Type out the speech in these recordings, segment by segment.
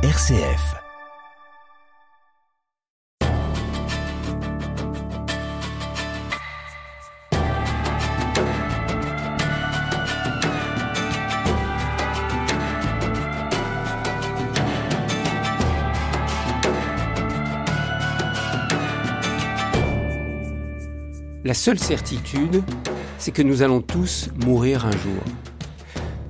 RCF. La seule certitude, c'est que nous allons tous mourir un jour.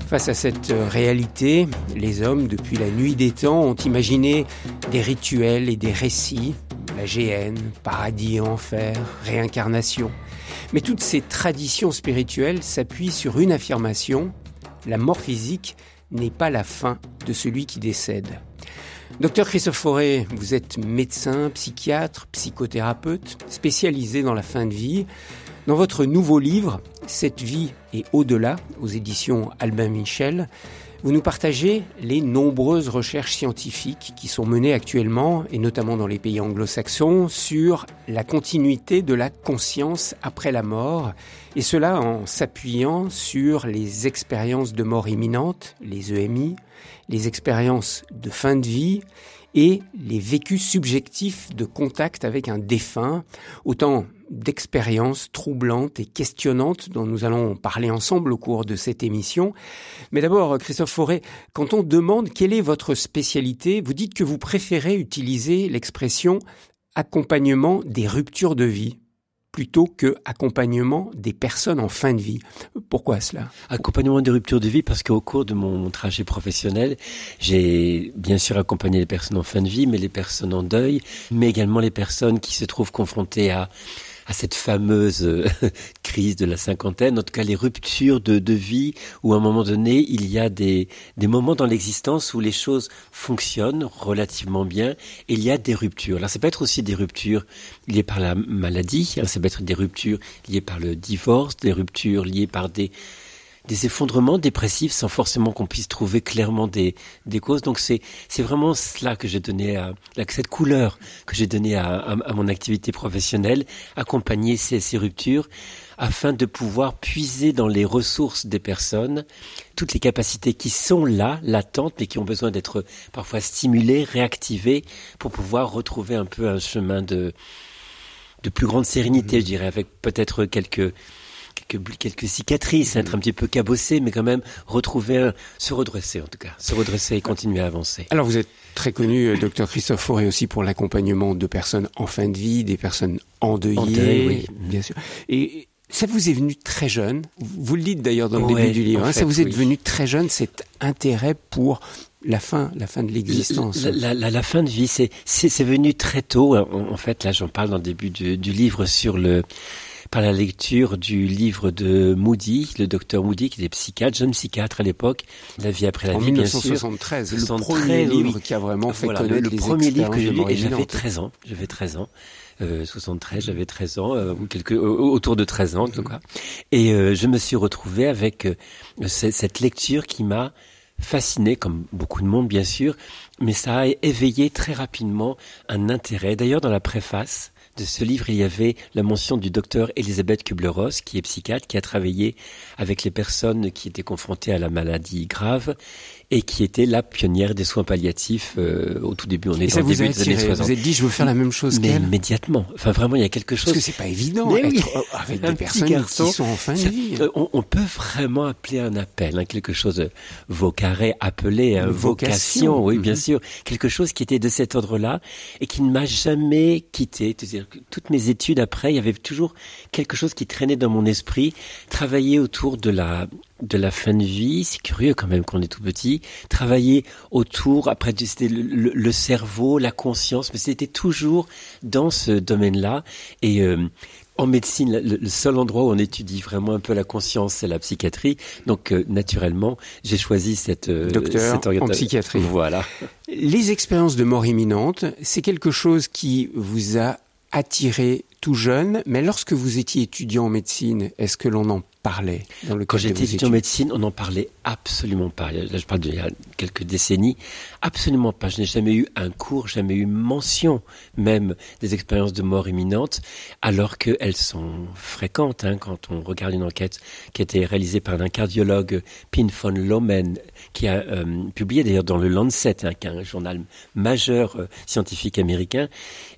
Face à cette réalité, les hommes, depuis la nuit des temps, ont imaginé des rituels et des récits, la géhenne, paradis enfer, réincarnation. Mais toutes ces traditions spirituelles s'appuient sur une affirmation, la mort physique n'est pas la fin de celui qui décède. Docteur Christophe Forêt, vous êtes médecin, psychiatre, psychothérapeute, spécialisé dans la fin de vie. Dans votre nouveau livre, Cette vie et au-delà, aux éditions Albin Michel, vous nous partagez les nombreuses recherches scientifiques qui sont menées actuellement, et notamment dans les pays anglo-saxons, sur la continuité de la conscience après la mort, et cela en s'appuyant sur les expériences de mort imminente, les EMI, les expériences de fin de vie et les vécus subjectifs de contact avec un défunt, autant d'expériences troublantes et questionnantes dont nous allons parler ensemble au cours de cette émission. Mais d'abord, Christophe Forêt, quand on demande quelle est votre spécialité, vous dites que vous préférez utiliser l'expression accompagnement des ruptures de vie plutôt que accompagnement des personnes en fin de vie. Pourquoi cela? Accompagnement des ruptures de vie parce qu'au cours de mon trajet professionnel, j'ai bien sûr accompagné les personnes en fin de vie, mais les personnes en deuil, mais également les personnes qui se trouvent confrontées à à cette fameuse euh, crise de la cinquantaine, en tout cas les ruptures de, de vie, où à un moment donné, il y a des, des moments dans l'existence où les choses fonctionnent relativement bien, et il y a des ruptures. Alors ça peut être aussi des ruptures liées par la maladie, alors ça peut être des ruptures liées par le divorce, des ruptures liées par des des effondrements dépressifs sans forcément qu'on puisse trouver clairement des, des causes. Donc c'est c'est vraiment cela que j'ai donné à cette couleur que j'ai donné à, à, mon activité professionnelle, accompagner ces, ces ruptures afin de pouvoir puiser dans les ressources des personnes toutes les capacités qui sont là, latentes, mais qui ont besoin d'être parfois stimulées, réactivées, pour pouvoir retrouver un peu un chemin de, de plus grande sérénité, je dirais, avec peut-être quelques quelques, quelques cicatrices, être un petit peu cabossé, mais quand même retrouver, se redresser en tout cas, se redresser et continuer à avancer. Alors vous êtes très connu, euh, docteur Christophe Fauré, aussi pour l'accompagnement de personnes en fin de vie, des personnes endeuillées, oui. bien sûr. Et ça vous est venu très jeune, vous le dites d'ailleurs dans le début du livre, hein, fait, ça vous est oui. venu très jeune cet intérêt pour la fin, la fin de l'existence. La, la, la, la, fin de vie, c'est c'est venu très tôt. En, en fait, là, j'en parle dans le début du, du livre sur le par la lecture du livre de Moody, le docteur Moody, qui était psychiatre, jeune psychiatre à l'époque, La vie après la en vie, 1973, bien sûr. le premier livre qui a vraiment fait voilà, connaître le, les premier livre que j'ai lu, et j'avais imminentes. 13 ans, j'avais 13 ans. Euh, 73, j'avais 13 ans, euh, ou quelques, autour de 13 ans en tout cas. Et euh, je me suis retrouvé avec euh, cette lecture qui m'a fasciné, comme beaucoup de monde bien sûr, mais ça a éveillé très rapidement un intérêt. D'ailleurs, dans la préface, de ce livre, il y avait la mention du docteur Elisabeth Kubler-Ross, qui est psychiatre, qui a travaillé avec les personnes qui étaient confrontées à la maladie grave et qui était la pionnière des soins palliatifs euh, au tout début. On est au début des années attiré 60. Vous êtes dit, je veux faire la même chose Mais qu'elle immédiatement. Enfin, vraiment, il y a quelque chose. Parce que c'est pas évident Mais oui. être avec des personnes garçon, qui sont en fin de vie. euh, on, on peut vraiment appeler un appel, hein, quelque chose, euh, vocaré, appelé, Une vocation, vocation. oui, bien Mhm. sûr, quelque chose qui était de cet ordre-là et qui ne m'a jamais quitté. C'est-à-dire que toutes mes études après, il y avait toujours quelque chose qui traînait dans mon esprit, travailler autour de la de la fin de vie, c'est curieux quand même qu'on est tout petit, travailler autour, après c'était le, le- le cerveau, la conscience, mais c'était toujours dans ce domaine-là. Et euh, en médecine, le, le seul endroit où on étudie vraiment un peu la conscience, c'est la psychiatrie. Donc euh, naturellement, j'ai choisi cette, euh, Docteur cette en psychiatrie. Voilà. Les expériences de mort imminente, c'est quelque chose qui vous a attiré tout jeune, mais lorsque vous étiez étudiant en médecine, est-ce que l'on en parlait dans le Quand j'étais étudiant en médecine, on n'en parlait absolument pas. Là, je parle d'il y a quelques décennies. Absolument pas. Je n'ai jamais eu un cours, jamais eu mention même des expériences de mort imminente, alors qu'elles sont fréquentes. Hein, quand on regarde une enquête qui a été réalisée par un cardiologue, Pin von Lomen, qui a euh, publié d'ailleurs dans le Lancet, hein, un journal majeur euh, scientifique américain,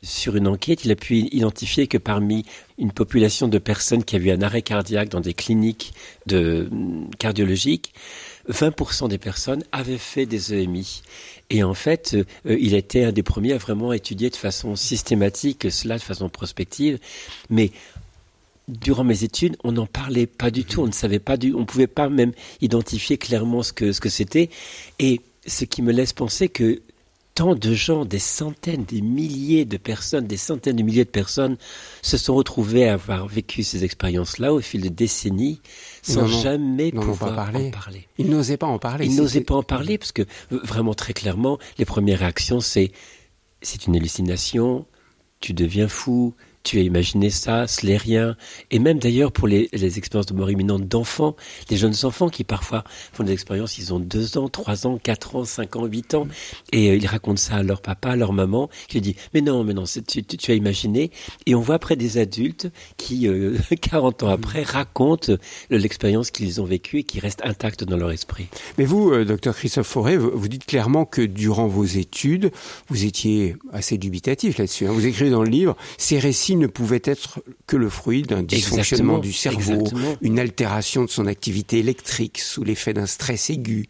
sur une enquête, il a pu identifier que parmi une population de personnes qui avaient un arrêt cardiaque dans des cliniques mm, cardiologiques, 20% des personnes avaient fait des EMI. Et en fait, euh, il était un des premiers à vraiment étudier de façon systématique cela, de façon prospective. Mais durant mes études, on n'en parlait pas du tout. On ne savait pas du, on pouvait pas même identifier clairement ce que ce que c'était. Et ce qui me laisse penser que tant de gens, des centaines, des milliers de personnes, des centaines de milliers de personnes se sont retrouvés à avoir vécu ces expériences-là au fil de décennies sans jamais pouvoir en parler. Ils n'osaient pas en parler. Ils n'osaient pas en parler parce que vraiment très clairement, les premières réactions c'est c'est une hallucination, tu deviens fou, tu as imaginé ça, ce n'est rien. Et même d'ailleurs pour les, les, expériences de mort imminente d'enfants, les jeunes enfants qui parfois font des expériences, ils ont deux ans, trois ans, quatre ans, cinq ans, huit ans, et euh, ils racontent ça à leur papa, à leur maman, qui dit mais non, mais non, tu, tu, as imaginé? Et on voit après des adultes qui, euh, 40 ans après, racontent l'expérience qu'ils ont vécue et qui reste intacte dans leur esprit. Mais vous, euh, docteur Christophe Forêt, vous, dites clairement que durant vos études, vous étiez assez dubitatif là-dessus. Hein. Vous écrivez dans le livre, ces récits ne pouvait être que le fruit d'un dysfonctionnement du cerveau, une altération de son activité électrique sous l'effet d'un stress aigu,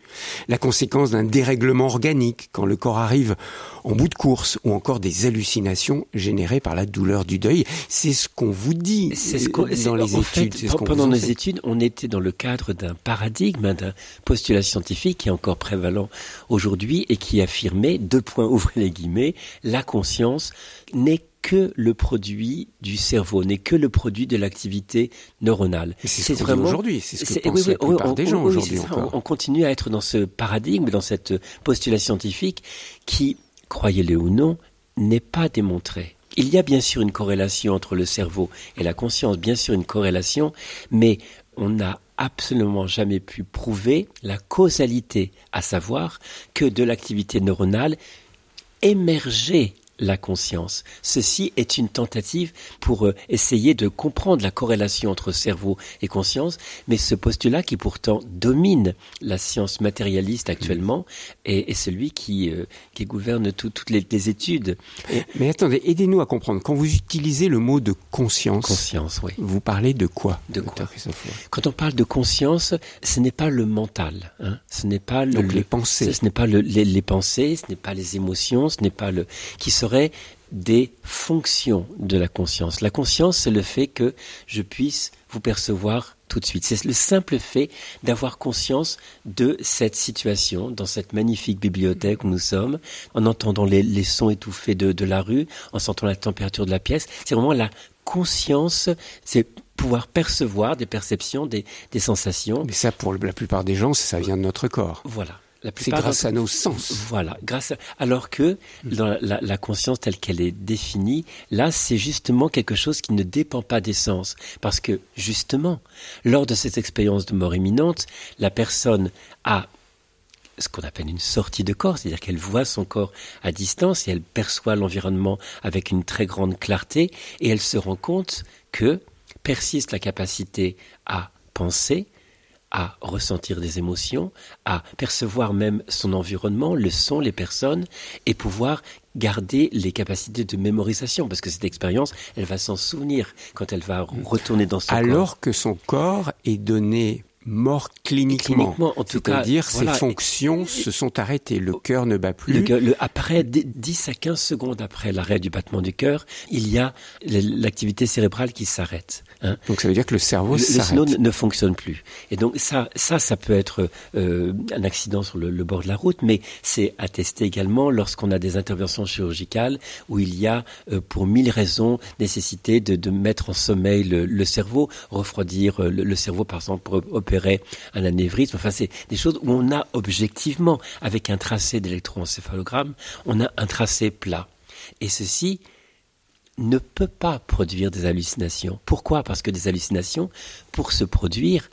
la conséquence d'un dérèglement organique quand le corps arrive en bout de course ou encore des hallucinations générées par la douleur du deuil. C'est ce qu'on vous dit ce dans les études. pendant nos études, on était dans le cadre d'un paradigme, d'un postulat scientifique qui est encore prévalent aujourd'hui et qui affirmait, deux points ouvrez les guillemets, la conscience n'est que le produit du cerveau, n'est que le produit de l'activité neuronale. C'est vraiment aujourd'hui, c'est ce que pensent la plupart des gens aujourd'hui. On continue à être dans ce paradigme, dans cette postulat scientifique qui, croyez-le ou non, n'est pas démontré. Il y a bien sûr une corrélation entre le cerveau et la conscience, bien sûr une corrélation, mais on n'a absolument jamais pu prouver la causalité, à savoir que de l'activité neuronale émergeait la conscience. Ceci est une tentative pour euh, essayer de comprendre la corrélation entre cerveau et conscience, mais ce postulat qui pourtant domine la science matérialiste actuellement est, celui qui, euh, qui gouverne toutes les, études. Mais attendez, aidez-nous à comprendre. Quand vous utilisez le mot de conscience, conscience oui. vous parlez de quoi De quoi Quand on parle de conscience, ce n'est pas le mental. Hein. Ce n'est pas le, les pensées. Ce, n'est pas le, les, les, pensées, ce n'est pas les émotions, ce n'est pas le qui serait des fonctions de la conscience. La conscience, c'est le fait que je puisse vous percevoir tout de suite. C'est le simple fait d'avoir conscience de cette situation dans cette magnifique bibliothèque où nous sommes, en entendant les, sons étouffés de, la rue, en sentant la température de la pièce. C'est vraiment la conscience, c'est pouvoir percevoir des perceptions, des, des sensations. Mais ça, pour la plupart des gens, ça vient de notre corps. Voilà. C'est grâce à nos sens. Voilà, grâce. À... Alors que dans la, la conscience telle qu'elle est définie, là, c'est justement quelque chose qui ne dépend pas des sens, parce que justement, lors de cette expérience de mort imminente, la personne a ce qu'on appelle une sortie de corps, c'est-à-dire qu'elle voit son corps à distance et elle perçoit l'environnement avec une très grande clarté et elle se rend compte que persiste la capacité à penser, à ressentir des émotions, à percevoir même son environnement, le son, les personnes, et pouvoir garder les capacités de mémorisation, parce que cette expérience, elle va s'en souvenir quand elle va retourner dans son Alors corps. Alors que son corps est donné mort cliniquement. en tout cas. C'est-à-dire ses fonctions se sont arrêtées, le cœur ne bat plus. Le, après 10 à 15 secondes après l'arrêt du battement du cœur, il y a l'activité cérébrale qui s'arrête. Hein. Donc ça veut dire que le cerveau s'arrête. Le, ne, fonctionne plus. Et donc ça, ça, ça peut être euh, un accident sur le, bord de la route, mais c'est attesté également lorsqu'on a des interventions chirurgicales où il y a, euh, pour mille raisons, nécessité de, de mettre en sommeil le, cerveau, refroidir euh, le, cerveau par exemple pour un anévrisme. Enfin, c'est des choses où on a objectivement, avec un tracé d'électroencéphalogramme, on a un tracé plat. Et ceci, ne peut pas produire des hallucinations. Pourquoi? Parce que des hallucinations, pour se produire,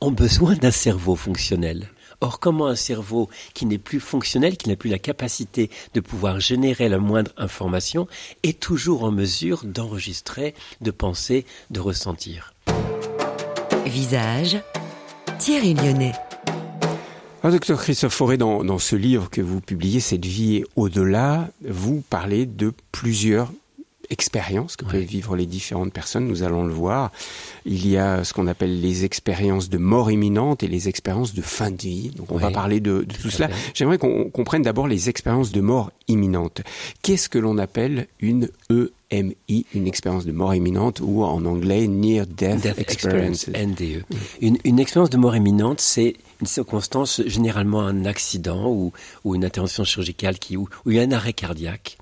ont besoin d'un cerveau fonctionnel. Or, comment un cerveau qui n'est plus fonctionnel, qui n'a plus la capacité de pouvoir générer la moindre information, est toujours en mesure d'enregistrer, de penser, de ressentir? Visage, Thierry Lyonnais. Docteur Christophe dans, dans, ce livre que vous publiez, Cette vie au-delà, vous parlez de plusieurs expériences que peuvent vivre les différentes personnes. Nous allons le voir. Il y a ce qu'on appelle les expériences de mort imminente et les expériences de fin de vie. Donc on va parler de, de tout, cela. J'aimerais qu'on comprenne d'abord les expériences de mort imminente. Qu'est-ce que l'on appelle une EMI, une expérience de mort imminente, ou en anglais Near Death, Experience, NDE. Une, une expérience de mort imminente, c'est une circonstance, généralement un accident ou, ou une intervention chirurgicale qui, a un arrêt cardiaque.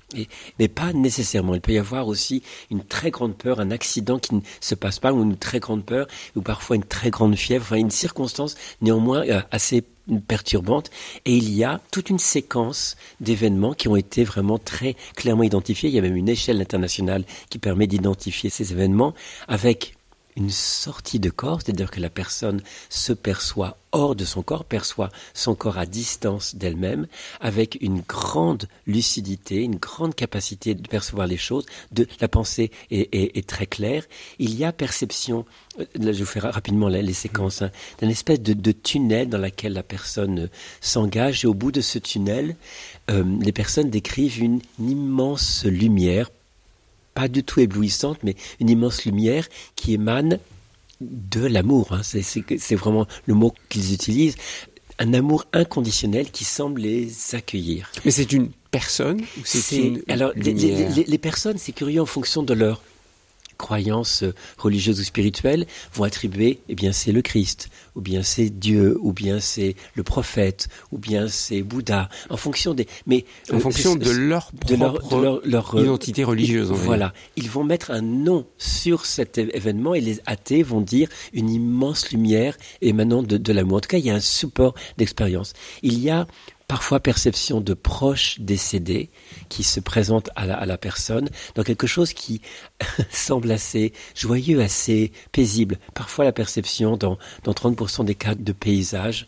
Mais pas nécessairement. Il peut y avoir aussi une très grande peur, un accident qui ne se passe pas, ou une très grande peur, ou parfois une très grande fièvre, enfin une circonstance néanmoins euh, assez perturbante. Et il y a toute une séquence d'événements qui ont été vraiment très clairement identifiés. Il y a même une échelle internationale qui permet d'identifier ces événements avec une sortie de corps, c'est-à-dire que la personne se perçoit hors de son corps, perçoit son corps à distance d'elle-même, avec une grande lucidité, une grande capacité de percevoir les choses, de la pensée est, très claire. Il y a perception, euh, là je vous fais rapidement les, séquences, hein, d'une espèce de, tunnel dans lequel la personne s'engage, et au bout de ce tunnel, euh, les personnes décrivent une immense lumière pas du tout éblouissante, mais une immense lumière qui émane de l'amour. Hein. C'est vraiment le mot qu'ils utilisent. Un amour inconditionnel qui semble les accueillir. Mais c'est une personne ou c'est une Alors, les, les, personnes, c'est curieux en fonction de leur croyances religieuses ou spirituelles vont attribuer, eh bien, c'est le Christ, ou bien c'est Dieu, ou bien c'est le prophète, ou bien c'est Bouddha, en fonction des, mais en euh, fonction de leur propre leur, euh, identité religieuse. Voilà, ils vont mettre un nom sur cet événement et les athées vont dire une immense lumière émanant de, de l'amour. En tout cas, il y a un support d'expérience. Il y a parfois perception de proches décédés qui se présentent à la, personne dans quelque chose qui semble assez joyeux, assez paisible. Parfois la perception dans, dans 30% des cas de paysage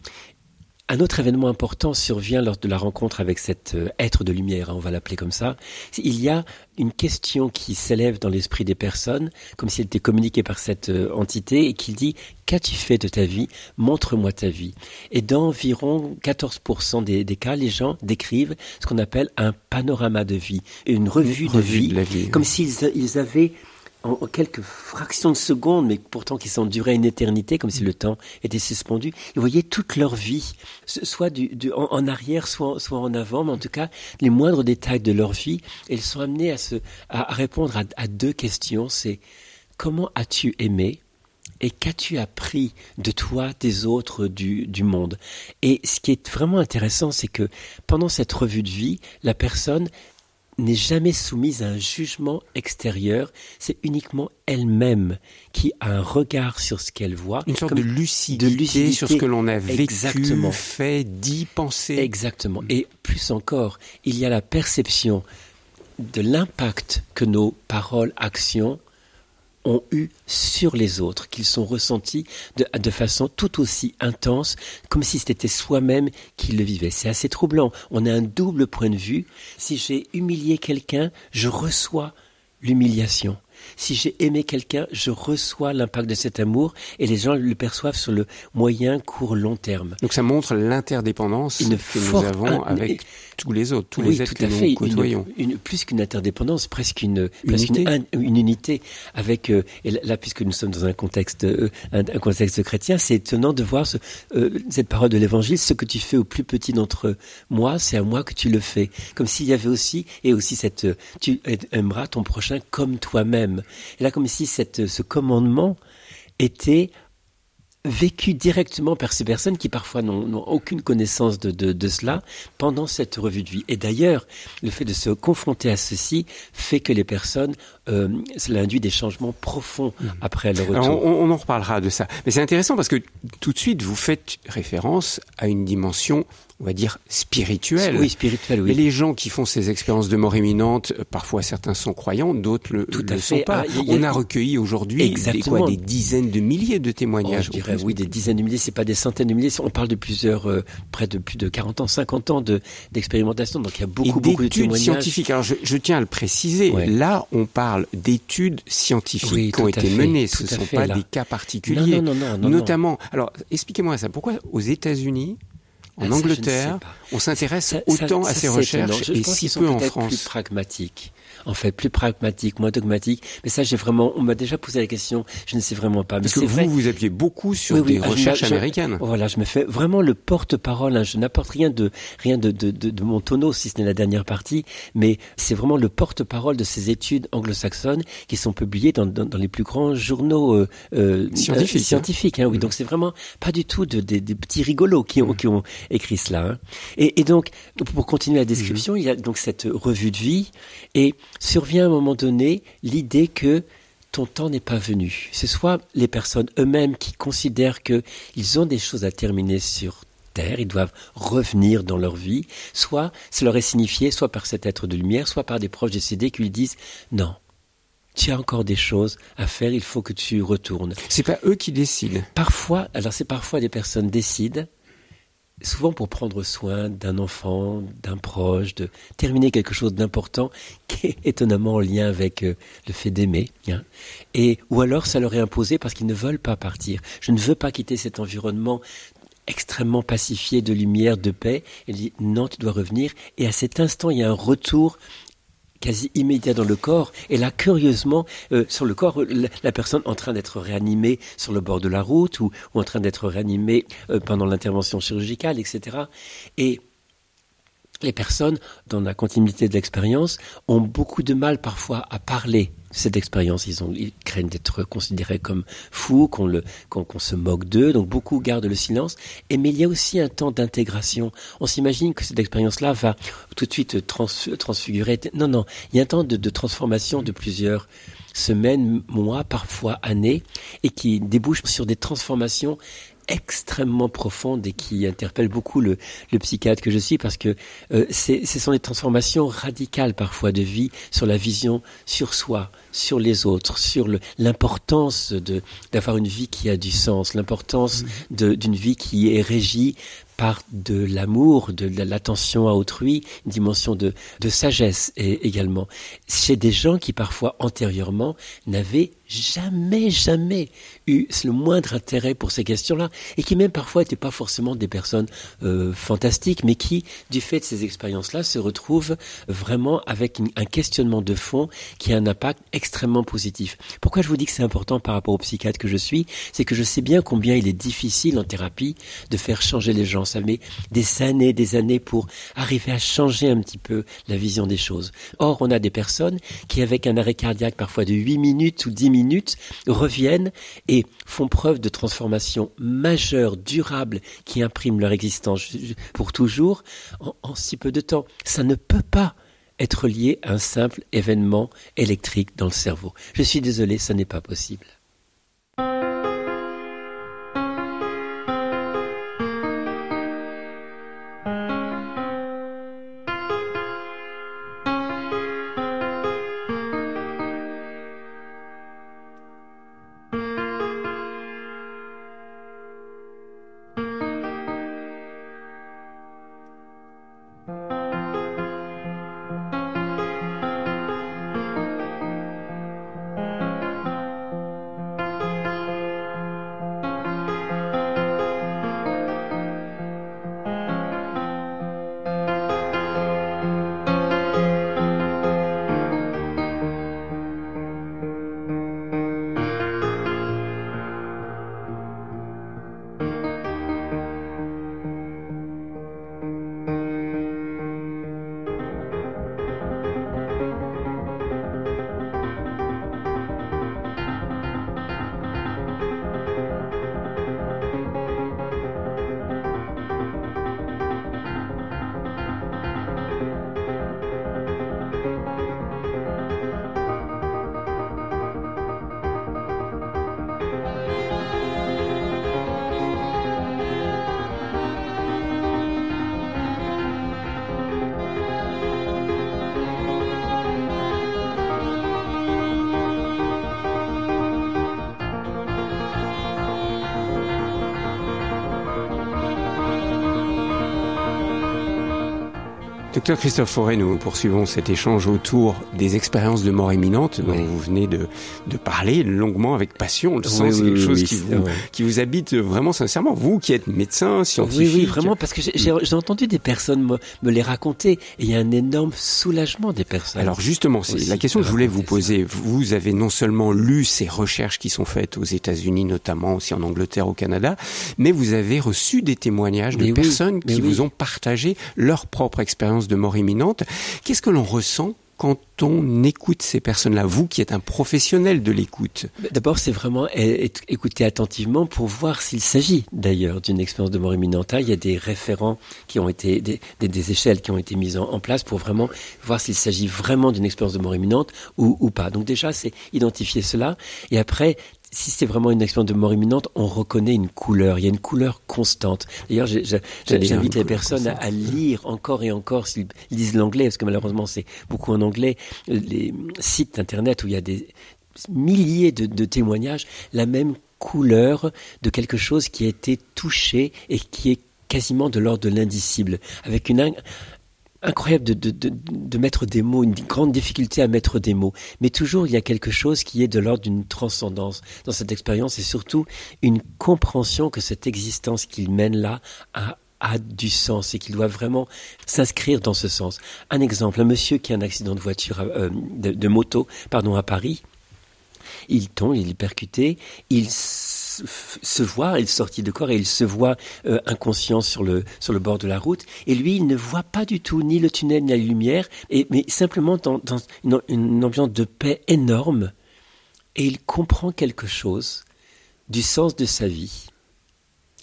un autre événement important survient lors de la rencontre avec cet euh, être de lumière, hein, on va l'appeler comme ça. Il y a une question qui s'élève dans l'esprit des personnes, comme si elle était communiquée par cette euh, entité, et qui dit Qu'as-tu fait de ta vie? Montre-moi ta vie. Et dans environ 14% des, cas, les gens décrivent ce qu'on appelle un panorama de vie, une revue, de, vie, de vie, comme s'ils avaient en, quelques fractions de secondes, mais pourtant qui sont durées une éternité, comme si le temps était suspendu. Ils voyaient toute leur vie, soit en, arrière, soit, en avant, mais en tout cas, les moindres détails de leur vie. Ils sont amenés à, répondre à, deux questions. C'est comment as-tu aimé et qu'as-tu appris de toi, des autres, du monde? Et ce qui est vraiment intéressant, c'est que pendant cette revue de vie, la personne n'est jamais soumise à un jugement extérieur, c'est uniquement elle-même qui a un regard sur ce qu'elle voit. Une sorte de lucidité, sur ce que l'on a vécu, Exactement. fait, dit, pensé. Exactement. Et plus encore, il y a la perception de l'impact que nos paroles, actions ont eu sur les autres, qu'ils sont ressentis de, de, façon tout aussi intense, comme si c'était soi-même qui le vivait. C'est assez troublant. On a un double point de vue. Si j'ai humilié quelqu'un, je reçois l'humiliation. Si j'ai aimé quelqu'un, je reçois l'impact de cet amour et les gens le perçoivent sur le moyen, court, long terme. Donc ça montre l'interdépendance que nous avons avec tous les autres, tous les êtres que nous côtoyons. Une, plus qu'une interdépendance, presque une unité, une, unité avec. Euh, et là, puisque nous sommes dans un contexte, euh, un, contexte chrétien, c'est étonnant de voir ce, euh, cette parole de l'Évangile ce que tu fais au plus petit d'entre moi, c'est à moi que tu le fais. Comme s'il y avait aussi et aussi cette, tu aimeras ton prochain comme toi-même. Et là, comme si cette, ce commandement était vécu directement par ces personnes qui parfois n'ont aucune connaissance de, de, cela pendant cette revue de vie. Et d'ailleurs, le fait de se confronter à ceci fait que les personnes, euh, cela induit des changements profonds mmh. après le retour. on, on, en reparlera de ça. Mais c'est intéressant parce que tout de suite, vous faites référence à une dimension on va dire, spirituelle. Oui, spirituelle, oui. Mais les gens qui font ces expériences de mort imminente, euh, parfois certains sont croyants, d'autres le, Tout le à sont fait. pas. Ah, y a- On a recueilli aujourd'hui des, quoi, des dizaines de milliers de Oh, témoignages. je dirais oui, des dizaines de milliers, c'est pas des centaines de milliers. On parle de plusieurs, euh, près de plus de 40 ans, 50 ans de d'expérimentation. Donc il y a beaucoup, et beaucoup de témoignages. scientifiques. Alors je, je tiens à le préciser, Ouais. là on parle d'études scientifiques Oui, qui ont été fait, menées, ce ne sont pas là. des cas particuliers. Non, non, non, Notamment, alors expliquez-moi ça, pourquoi aux États-Unis, en Ah, ne Angleterre, on s'intéresse autant ça- à ces recherches et si peu en plus France. En fait, plus pragmatiques, moins dogmatiques. Mais ça, j'ai vraiment, on m'a déjà posé la question. Je ne sais vraiment pas. Mais Parce que vous, vrai. vous appuyez beaucoup sur Oui, oui, des ah, recherches je- américaines. Voilà, je me fais vraiment le porte-parole. hein. Je n'apporte rien de rien de, de, de, de mon tonneau, si ce n'est la dernière partie, mais c'est vraiment le porte-parole de ces études anglo-saxonnes qui sont publiées dans, dans, dans les plus grands journaux euh, euh, Scientifiques, euh, scientifiques hein, oui, Mhm. donc c'est vraiment pas du tout de, des- petits rigolos qui ont, qui ont écrit cela. hein. Et, et donc, pour continuer la description, il y a donc cette revue de vie et survient à un moment donné l'idée que ton temps n'est pas venu. C'est soit les personnes eux-mêmes qui considèrent que ils ont des choses à terminer sur terre, ils doivent revenir dans leur vie, soit ça leur est signifié, soit par cet être de lumière, soit par des proches décédés qui lui disent non. Tu as encore des choses à faire, il faut que tu retournes. C'est pas eux qui décident. Parfois, alors c'est parfois des personnes décident, souvent pour prendre soin d'un enfant, d'un proche, de terminer quelque chose d'important qui est étonnamment en lien avec euh, le fait d'aimer. hein. Et ou alors ça leur est imposé parce qu'ils ne veulent pas partir. Je ne veux pas quitter cet environnement extrêmement pacifié de lumière, de paix. Elle dit non, tu dois revenir. Et à cet instant, il y a un retour quasi immédiat dans le corps. Et là, curieusement, euh, sur le corps, la, personne en train d'être réanimée sur le bord de la route ou, ou en train d'être réanimée euh, pendant l'intervention chirurgicale, etc. Et les personnes, dans la continuité de l'expérience, ont beaucoup de mal parfois à parler de cette expérience. Ils, ont, ils craignent d'être considérés comme fous, qu'on le- qu'on se moque d'eux, donc beaucoup gardent le silence. Et mais il y a aussi un temps d'intégration. On s'imagine que cette expérience-là va tout de suite trans, transfigurer. Non, non, il y a un temps de, de transformation de plusieurs semaines, mois, parfois années, et qui débouche sur des transformations extrêmement profondes et qui interpellent beaucoup le, le psychiatre que je suis parce que euh, c'est- ce sont des transformations radicales parfois de vie sur la vision sur soi, sur les autres, sur l'importance de d'avoir une vie qui a du sens, l'importance de- d'une vie qui est régie par de l'amour, de la- l'attention à autrui, une dimension de, de sagesse et, également. Chez des gens qui parfois antérieurement n'avaient jamais, jamais eu le moindre intérêt pour ces questions-là et qui même parfois n'étaient pas forcément des personnes euh, fantastiques, mais qui, du fait de ces expériences-là, se retrouvent vraiment avec un questionnement de fond qui a un impact extrêmement positif. Pourquoi je vous dis que c'est important par rapport au psychiatre que je suis? C'est que je sais bien combien il est difficile en thérapie de faire changer les gens. Ça met des années, des années pour arriver à changer un petit peu la vision des choses. Or, on a des personnes qui, avec un arrêt cardiaque parfois de 8 minutes ou 10 minutes, reviennent et font preuve de transformation majeure, durable, qui imprime leur existence pour toujours en, en si peu de temps. Ça ne peut pas être lié à un simple événement électrique dans le cerveau. Je suis désolé, ça n'est pas possible. Docteur Christophe Forêt, nous poursuivons cet échange autour des expériences de mort imminente dont vous venez de, de, parler longuement avec passion. le sens, c'est quelque chose qui, vous, qui vous habite vraiment sincèrement. Vous qui êtes médecin, scientifique. Oui, oui, vraiment, parce que j'ai entendu des personnes me, me, les raconter et il y a un énorme soulagement des personnes. Alors justement, c'est la question que je voulais vous poser. Vous avez non seulement lu ces recherches qui sont faites aux États-Unis, notamment aussi en Angleterre, au Canada, mais vous avez reçu des témoignages de personnes qui vous ont partagé leur propre expérience de mort imminente. Qu'est-ce que l'on ressent quand on écoute ces personnes-là, vous qui êtes un professionnel de l'écoute? D'abord, c'est vraiment écouter attentivement pour voir s'il s'agit d'ailleurs d'une expérience de mort imminente. Il y a des référents qui ont été, des, échelles qui ont été mises en, place pour vraiment voir s'il s'agit vraiment d'une expérience de mort imminente ou, ou pas. Donc déjà, c'est identifier cela. Et après, si c'est vraiment une expérience de mort imminente, on reconnaît une couleur. Il y a une couleur constante. D'ailleurs, j'invite les personnes à, lire encore et encore s'ils lisent l'anglais, parce que malheureusement c'est beaucoup en anglais, les sites internet où il y a des milliers de, de témoignages, la même couleur de quelque chose qui a été touché et qui est quasiment de l'ordre de l'indicible, avec une, incroyable de, de, de, de, mettre des mots, une grande difficulté à mettre des mots. Mais toujours, il y a quelque chose qui est de l'ordre d'une transcendance dans cette expérience et surtout une compréhension que cette existence qu'il mène là a a du sens et qu'il doit vraiment s'inscrire dans ce sens. Un exemple, un monsieur qui a un accident de voiture, euh, de, de, moto, pardon, à Paris, il tombe, il est percuté, il se voit, il sortit de corps et il se voit euh, inconscient sur le, sur le bord de la route. Et lui, il ne voit pas du tout ni le tunnel ni la lumière, et, mais simplement dans, une ambiance de paix énorme. Et il comprend quelque chose du sens de sa vie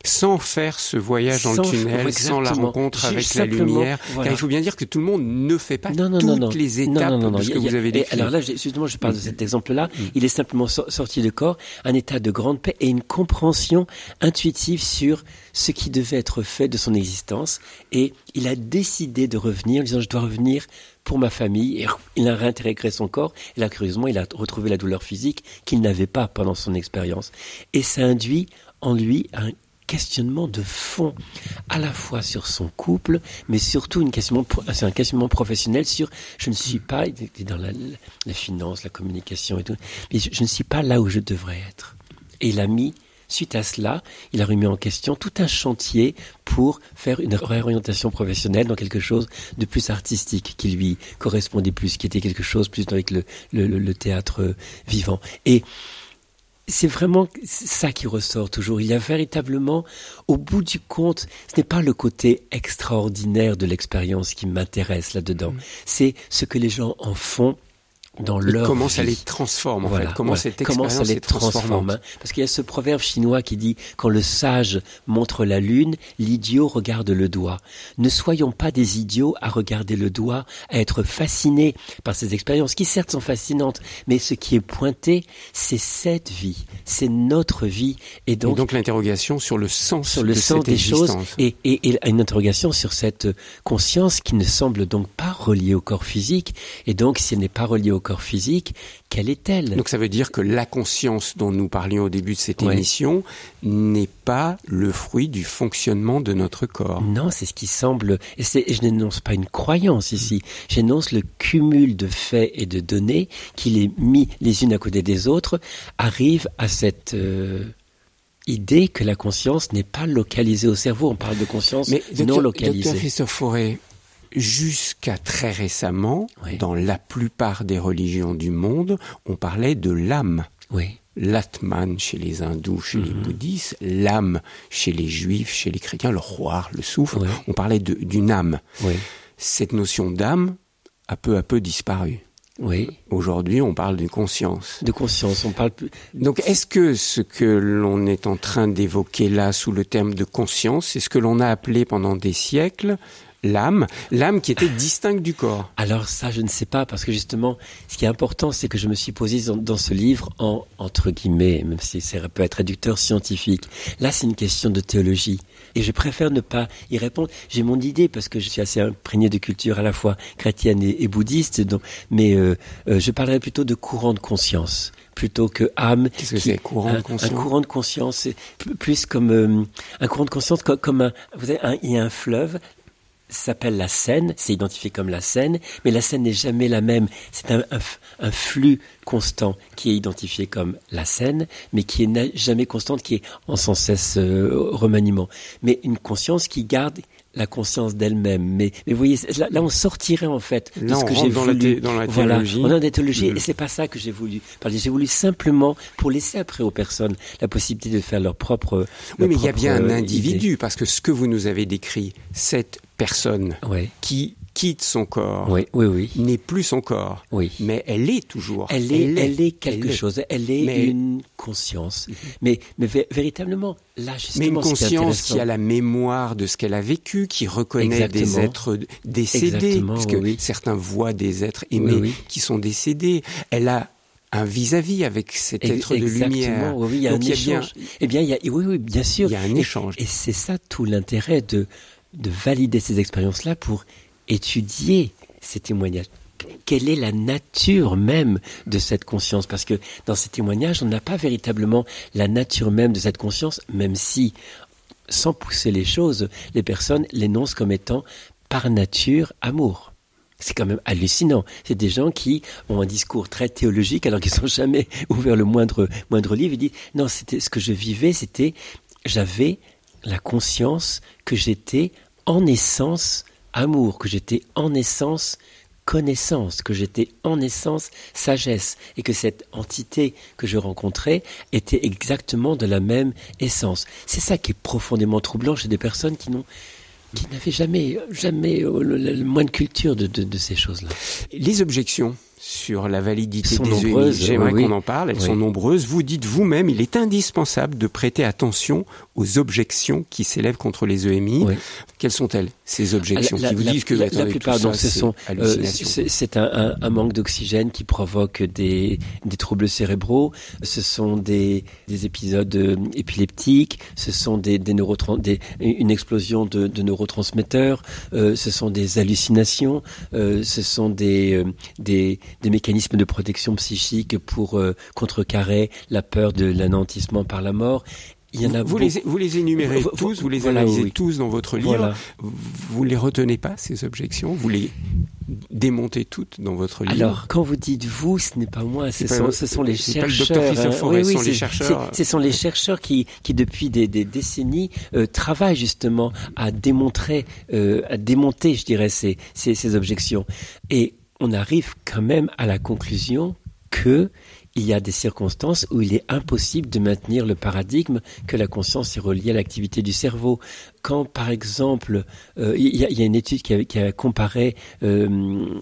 sans faire ce voyage dans le tunnel, sans la rencontre avec la lumière. Car il faut bien dire que tout le monde ne fait pas toutes les étapes de ce que vous avez décrit. Alors là, justement, je parle de cet exemple-là. Mm. Il est simplement sorti de corps, un état de grande paix et une compréhension intuitive sur ce qui devait être fait de son existence. Et il a décidé de revenir, en disant, je dois revenir pour ma famille. Et il a réintégré son corps. Et là, curieusement, il a retrouvé la douleur physique qu'il n'avait pas pendant son expérience. Et ça induit en lui un questionnement de fond, à la fois sur son couple, mais surtout une questionnement, c'est un questionnement professionnel sur je ne suis pas dans la, la finance, la communication et tout, mais je, ne suis pas là où je devrais être. Et il a mis Suite à cela, il a remis en question tout un chantier pour faire une réorientation professionnelle dans quelque chose de plus artistique, qui lui correspondait plus, qui était quelque chose plus avec le, le, le théâtre vivant. Et c'est vraiment ça qui ressort toujours. Il y a véritablement, au bout du compte, ce n'est pas le côté extraordinaire de l'expérience qui m'intéresse là-dedans. Mm. C'est ce que les gens en font dans leur comment ça les transforme en fait. Comment cette expérience comment ça les transforme hein. parce qu'il y a ce proverbe chinois qui dit quand le sage montre la lune l'idiot regarde le doigt. Ne soyons pas des idiots à regarder le doigt à être fascinés par ces expériences qui certes sont fascinantes mais ce qui est pointé c'est cette vie. C'est notre vie. Et donc, donc l'interrogation sur le sens sur le de sens des choses et, et, et une interrogation sur cette conscience qui ne semble donc pas reliée au corps physique. Et donc si elle n'est pas reliée au corps physique, quelle est-elle? Donc ça veut dire que la conscience dont nous parlions au début de cette émission n'est pas le fruit du fonctionnement de notre corps. Non, c'est ce qui semble. Et, je n'énonce pas une croyance ici. J'énonce le cumul de faits et de données qui, les mis les unes à côté des autres, arrive à cette euh, idée que la conscience n'est pas localisée au cerveau. On parle de conscience Mais, non localisée. Docteur Christophe Jusqu'à très récemment, dans la plupart des religions du monde, on parlait de l'âme. Oui. L'atman chez les hindous, chez les mhm. bouddhistes, l'âme chez les juifs, chez les chrétiens, le roi, le souffle. On parlait d'une âme. Cette notion d'âme a peu à peu disparu. Oui. Aujourd'hui, on parle de conscience. De conscience, on parle plus. Donc, est-ce que ce que l'on est en train d'évoquer là sous le terme de conscience, c'est ce que l'on a appelé pendant des siècles l'âme, l'âme qui était distincte du corps. Alors ça, je ne sais pas, parce que justement, ce qui est important, c'est que je me suis posé dans, ce livre en, entre guillemets, même si ça peut être réducteur scientifique. Là, c'est une question de théologie. Et je préfère ne pas y répondre. J'ai mon idée, parce que je suis assez imprégné de culture à la fois chrétienne et, bouddhiste, donc, mais euh, euh, je parlerai plutôt de courant de conscience plutôt que âme. Qu'est-ce que c'est courant de conscience Un courant de conscience, plus comme euh, un courant de conscience comme, un, vous avez il y a un fleuve, s'appelle la scène, c'est identifié comme la scène, mais la scène n'est jamais la même. C'est un, flux constant qui est identifié comme la scène, mais qui est jamais constante, qui est en sans cesse euh, remaniement. Mais une conscience qui garde la conscience d'elle-même. Mais, mais vous voyez, là, on sortirait en fait de ce que j'ai voulu. dans la théologie. Voilà, on est théologie, mm. et c'est pas ça que j'ai voulu. J'ai voulu simplement pour laisser après aux personnes la possibilité de faire leur propre. Oui, mais il y a bien un individu, parce que ce que vous nous avez décrit, cette personne qui quitte son corps oui, oui, oui. n'est plus son corps, oui. mais elle est toujours. Elle est, elle est, quelque chose. Elle est une conscience. Mhm. Mais, mais véritablement, là justement, mais une conscience qui a la mémoire de ce qu'elle a vécu, qui reconnaît des êtres décédés, puisque certains voient des êtres aimés qui sont décédés. Elle a un vis-à-vis avec cet être de lumière. Oui, il y a un échange. Eh bien, il y a, oui, oui, bien sûr. Il y a un échange. Et, c'est ça tout l'intérêt de, de valider ces expériences-là pour étudier ces témoignages. Quelle est la nature même de cette conscience? Parce que dans ces témoignages, on n'a pas véritablement la nature même de cette conscience, même si, sans pousser les choses, les personnes l'énoncent comme étant par nature amour. C'est quand même hallucinant. C'est des gens qui ont un discours très théologique alors qu'ils n'ont jamais ouvert le moindre, moindre livre. Ils disent, non, c'était ce que je vivais, c'était, j'avais la conscience que j'étais en essence amour, que j'étais en essence connaissance, que j'étais en essence sagesse, et que cette entité que je rencontrais était exactement de la même essence. C'est ça qui est profondément troublant chez des personnes qui n'avaient jamais, jamais euh, le, moins de culture de ces choses-là. Les objections sur la validité des EMI. J'aimerais qu'on en parle, elles sont nombreuses. Vous dites vous-même, il est indispensable de prêter attention aux objections qui s'élèvent contre les EMI. Quelles sont-elles, ces objections qui vous disent que la, la plupart, donc, ce sont, euh, c'est un, un, manque d'oxygène qui provoque des, des, troubles cérébraux, ce sont des, des épisodes euh, épileptiques, ce sont des, des, des une explosion de, de neurotransmetteurs, euh, ce sont des hallucinations, euh, ce sont des, des, des mécanismes de protection psychique pour euh, contrecarrer la peur de l'anéantissement par la mort. Il y en a vous, les, vous les énumérez tous, vous les analysez tous dans votre livre. Vous ne les retenez pas, ces objections Vous les démontez toutes dans votre livre Alors, quand vous dites vous, ce n'est pas moi, ce, sont, ce sont les chercheurs. Pas le oui, oui, sont les chercheurs. Ce sont les chercheurs qui, qui depuis des, des décennies, euh, travaillent justement à démontrer, euh, à démonter, je dirais, ces, ces, ces objections. Et on arrive quand même à la conclusion que il y a des circonstances où il est impossible de maintenir le paradigme que la conscience est reliée à l'activité du cerveau. Quand, par exemple, euh, il, y a, une étude qui a, comparé euh,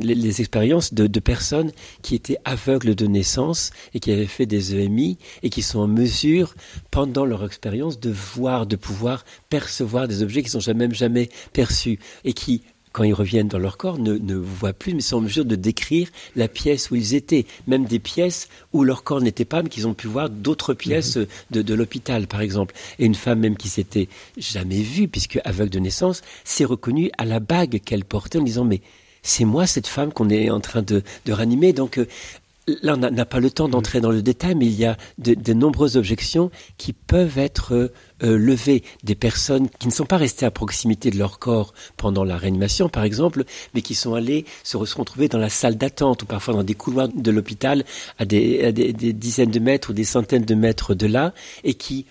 les, expériences de, de, personnes qui étaient aveugles de naissance et qui avaient fait des EMI et qui sont en mesure, pendant leur expérience, de voir, de pouvoir percevoir des objets qui sont jamais, jamais perçus et qui quand ils reviennent dans leur corps, ne, ne voient plus, mais sont en mesure de décrire la pièce où ils étaient, même des pièces où leur corps n'était pas, mais qu'ils ont pu voir d'autres pièces mhm. de, de l'hôpital, par exemple. Et une femme même qui s'était jamais vue, puisque aveugle de naissance, s'est reconnue à la bague qu'elle portait en disant, mais c'est moi cette femme qu'on est en train de, de ranimer. Donc, euh, là, on n'a pas le temps d'entrer dans le détail, mais il y a de, nombreuses objections qui peuvent être euh, levées. Des personnes qui ne sont pas restées à proximité de leur corps pendant la réanimation, par exemple, mais qui sont allées se retrouver dans la salle d'attente ou parfois dans des couloirs de l'hôpital à, des dizaines de mètres ou des centaines de mètres de là, et qui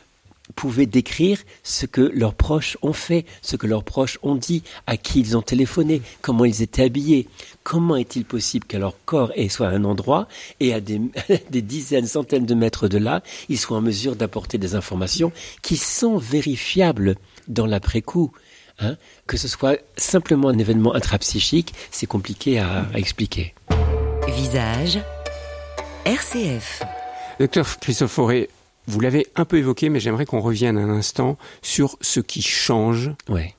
pouvaient décrire ce que leurs proches ont fait, ce que leurs proches ont dit, à qui ils ont téléphoné, comment ils étaient habillés. Comment est-il possible que leur corps soit à un endroit et à des, des dizaines, centaines de mètres de là, ils soient en mesure d'apporter des informations qui sont vérifiables dans l'après-coup hein Que ce soit simplement un événement intrapsychique, c'est compliqué à, à expliquer. Visage RCF. Docteur Christophe Fauré, vous l'avez un peu évoqué, mais j'aimerais qu'on revienne un instant sur ce qui change. Ouais.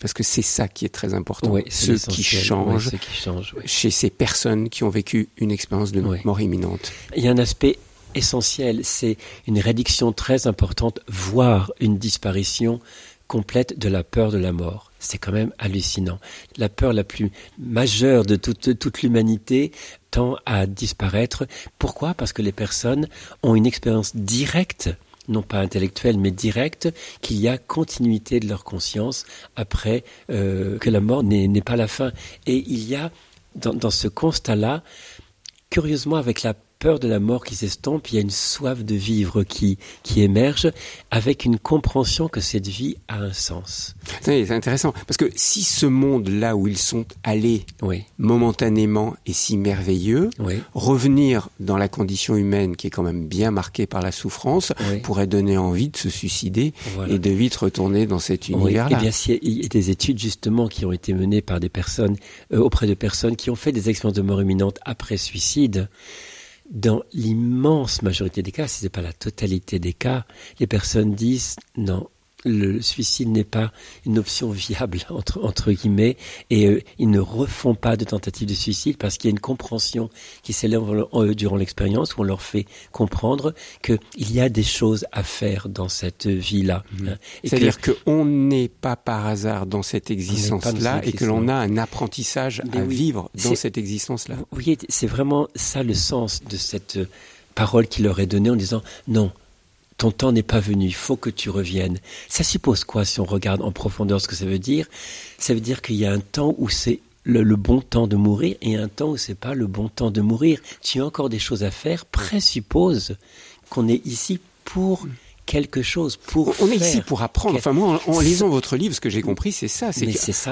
Parce que c'est ça qui est très important. ce, qui change ce qui change chez ces personnes qui ont vécu une expérience de mort imminente. Il y a un aspect essentiel, c'est une réduction très importante, voire une disparition complète de la peur de la mort. C'est quand même hallucinant. La peur la plus majeure de toute, toute l'humanité tend à disparaître. Pourquoi? Parce que les personnes ont une expérience directe non pas intellectuelle, mais directe, qu'il y a continuité de leur conscience après euh, que la mort n'est pas la fin. Et il y a, dans, dans ce constat-là, curieusement avec la peur de la mort qui s'estompe, il y a une soif de vivre qui, qui émerge avec une compréhension que cette vie a un sens. C'est intéressant. Parce que si ce monde-là où ils sont allés momentanément est si merveilleux, revenir dans la condition humaine qui est quand même bien marquée par la souffrance pourrait donner envie de se suicider et de vite retourner dans cet univers-là. Eh bien, il y a des études justement qui ont été menées par des personnes euh, auprès de personnes qui ont fait des expériences de mort imminente après suicide dans l'immense majorité des cas, si ce n'est pas la totalité des cas, les personnes disent non, le suicide n'est pas une option viable entre, entre guillemets et euh, ils ne refont pas de tentative de suicide parce qu'il y a une compréhension qui s'élève durant l'expérience où on leur fait comprendre qu'il y a des choses à faire dans cette vie-là. Mmh. Hein, C'est-à-dire qu'on n'est pas par hasard dans cette existence-là et que l'on a un apprentissage à vivre dans cette existence-là. Voyez, c'est vraiment ça le sens de cette parole qui leur est donnée en disant non, ton temps n'est pas venu, il faut que tu reviennes. Ça suppose quoi si on regarde en profondeur ce que ça veut dire? Ça veut dire qu'il y a un temps où c'est le, bon temps de mourir et un temps où c'est pas le bon temps de mourir. Tu as encore des choses à faire, présuppose qu'on est ici pour quelque chose pour on est ici pour apprendre. enfin moi en, lisant votre livre ce que j'ai compris c'est ça c'est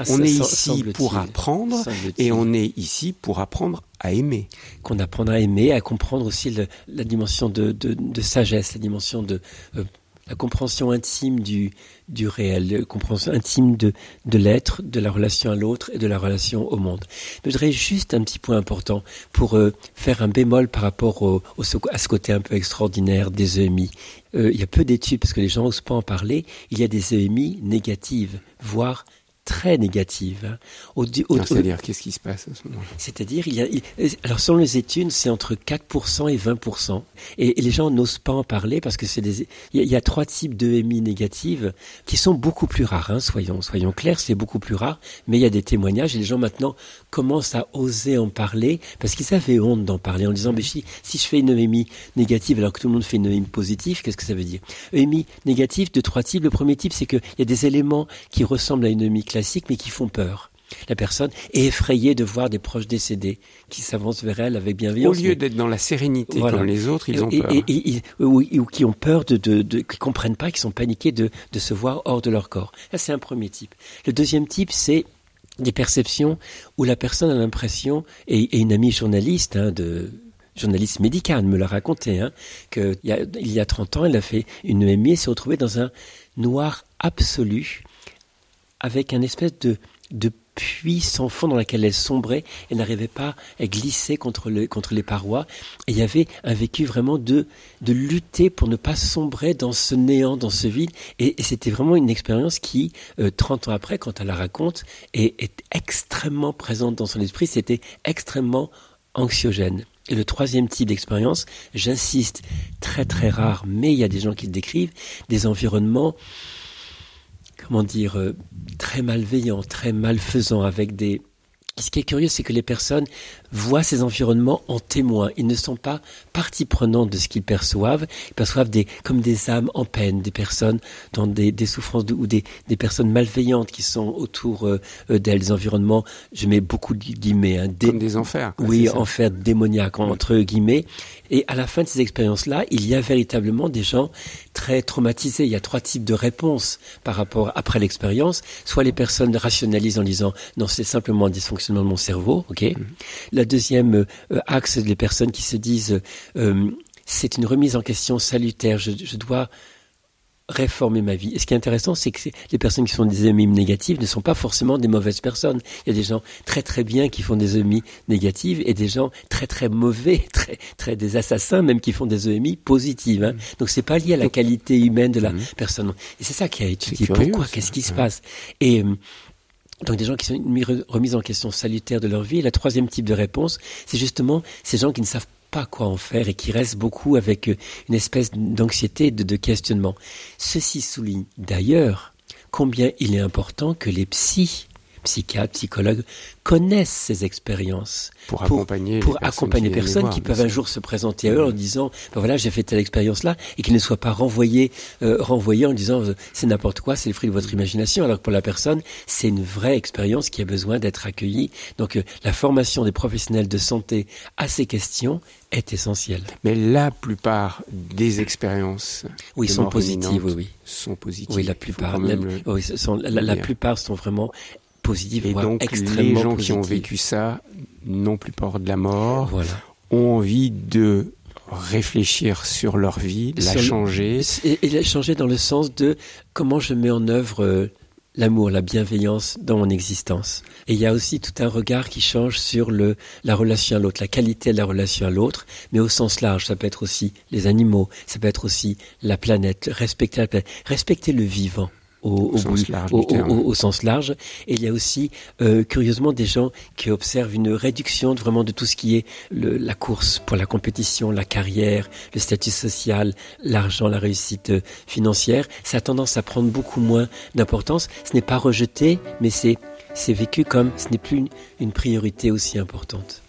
on est ici pour apprendre et on est ici pour apprendre à aimer. Qu'on apprendra à aimer à comprendre aussi la dimension de, de, sagesse la dimension de euh, la compréhension intime du, du réel, la compréhension intime de, de l'être, de la relation à l'autre et de la relation au monde. Je voudrais juste un petit point important pour euh, faire un bémol par rapport au, à ce côté un peu extraordinaire des EMI. Euh, il y a peu d'études, parce que les gens n'osent pas en parler, il y a des EMI négatives, voire très négative. Hein. C'est-à-dire, qu'est-ce qui se passe à ce moment-là? C'est-à-dire, il y a, alors selon les études, c'est entre 4% et 20%. Et, les gens n'osent pas en parler parce que c'est des, il y, a, trois types d'EMI négatives qui sont beaucoup plus rares. Hein, soyons, soyons clairs, c'est beaucoup plus rare. Mais il y a des témoignages et les gens maintenant commencent à oser en parler parce qu'ils avaient honte d'en parler en disant, mais si, si je fais une EMI négative alors que tout le monde fait une EMI positive, qu'est-ce que ça veut dire? EMI négative de trois types. Le premier type, c'est qu'il y a des éléments qui ressemblent à une EMI classiques, mais qui font peur. La personne est effrayée de voir des proches décédés qui s'avancent vers elle avec bienveillance. Au lieu d'être dans la sérénité comme les autres, ils ont peur. ou, qui ont peur de, de, de, qui comprennent pas, qui sont paniqués de, de se voir hors de leur corps. Ça, c'est un premier type. Le deuxième type, c'est des perceptions où la personne a l'impression, et, une amie journaliste, hein, de, journaliste médicale me l'a raconté, hein, qu'il y, a, il y a 30 ans, elle a fait une EMI et s'est retrouvée dans un noir absolu avec un espèce de, de puits sans fond dans lequel elle sombrait, elle n'arrivait pas à glisser contre, le, contre les parois. Et il y avait un vécu vraiment de, de lutter pour ne pas sombrer dans ce néant, dans ce vide. Et, c'était vraiment une expérience qui, 30 euh, ans après, quand elle la raconte, est, est extrêmement présente dans son esprit. C'était extrêmement anxiogène. Et le troisième type d'expérience, j'insiste, très très rare, mais il y a des gens qui le décrivent, des environnements comment dire, euh, très malveillant, très malfaisant, avec des... Ce qui est curieux, c'est que les personnes voient ces environnements en témoin. Ils ne sont pas partie prenante de ce qu'ils perçoivent. Ils perçoivent des, comme des âmes en peine, des personnes dans des, des souffrances ou des, des, personnes malveillantes qui sont autour euh, d'elles, des environnements, je mets beaucoup de guillemets. Hein, des, comme des enfers. oui, enfers démoniaques, entre guillemets. Et à la fin de ces expériences-là, il y a véritablement des gens très traumatisés. Il y a trois types de réponses par rapport après l'expérience. Soit les personnes rationalisent en disant non, c'est simplement un dysfonctionnement de mon cerveau, ok. Mm-hmm. La deuxième euh, axe, les personnes qui se disent euh, c'est une remise en question salutaire, je, dois réformer ma vie. Et ce qui est intéressant, c'est que les personnes qui font des EMI négatives ne sont pas forcément des mauvaises personnes. Il y a des gens très très bien qui font des EMI négatives et des gens très très mauvais, très très des assassins même qui font des EMI positives. Hein. Mmh. Donc c'est pas lié à la qualité humaine de la mmh. personne. Et c'est ça qui a étudié. Pourquoi? Qu'est-ce qui se passe? Et euh, donc des gens qui sont remis en question salutaire de leur vie. Et la troisième type de réponse, c'est justement ces gens qui ne savent pas quoi en faire et qui restent beaucoup avec euh, une espèce d'anxiété, de, de questionnement. Ceci souligne d'ailleurs combien il est important que les psys psychiatres, psychologues, connaissent ces expériences pour accompagner pour les personnes accompagner les personnes qui peuvent un jour se présenter à eux en disant ben voilà j'ai fait telle expérience là et qu'ils ne soient pas renvoyés euh, renvoyés en disant euh, c'est n'importe quoi c'est le fruit de votre imagination alors que pour la personne c'est une vraie expérience qui a besoin d'être accueillie. Donc euh, la formation des professionnels de santé à ces questions est essentielle. Mais la plupart des expériences oui de sont positives oui oui. sont positives. oui la plupart. la, le- oui, sont- la, plupart sont vraiment positives Et donc, extrêmement les gens qui ont vécu ça n'ont plus peur de la mort, voilà ont envie de réfléchir sur leur vie, la Sur changer. Et, et la changer dans le sens de comment je mets en œuvre euh, l'amour, la bienveillance dans mon existence. Et il y a aussi tout un regard qui change sur le, la relation à l'autre, la qualité de la relation à l'autre, mais au sens large. Ça peut être aussi les animaux, ça peut être aussi la planète, respecter la planète, respecter le vivant. Au, Au sens bout- large au- sens. Et il y a aussi, euh, curieusement, des gens qui observent une réduction de, vraiment de tout ce qui est le- la course pour la compétition, la carrière, le statut social, l'argent, la réussite euh, financière. Ça a tendance à prendre beaucoup moins d'importance. Ce n'est pas rejeté, mais c'est c'est vécu comme ce n'est plus une, une priorité aussi importante.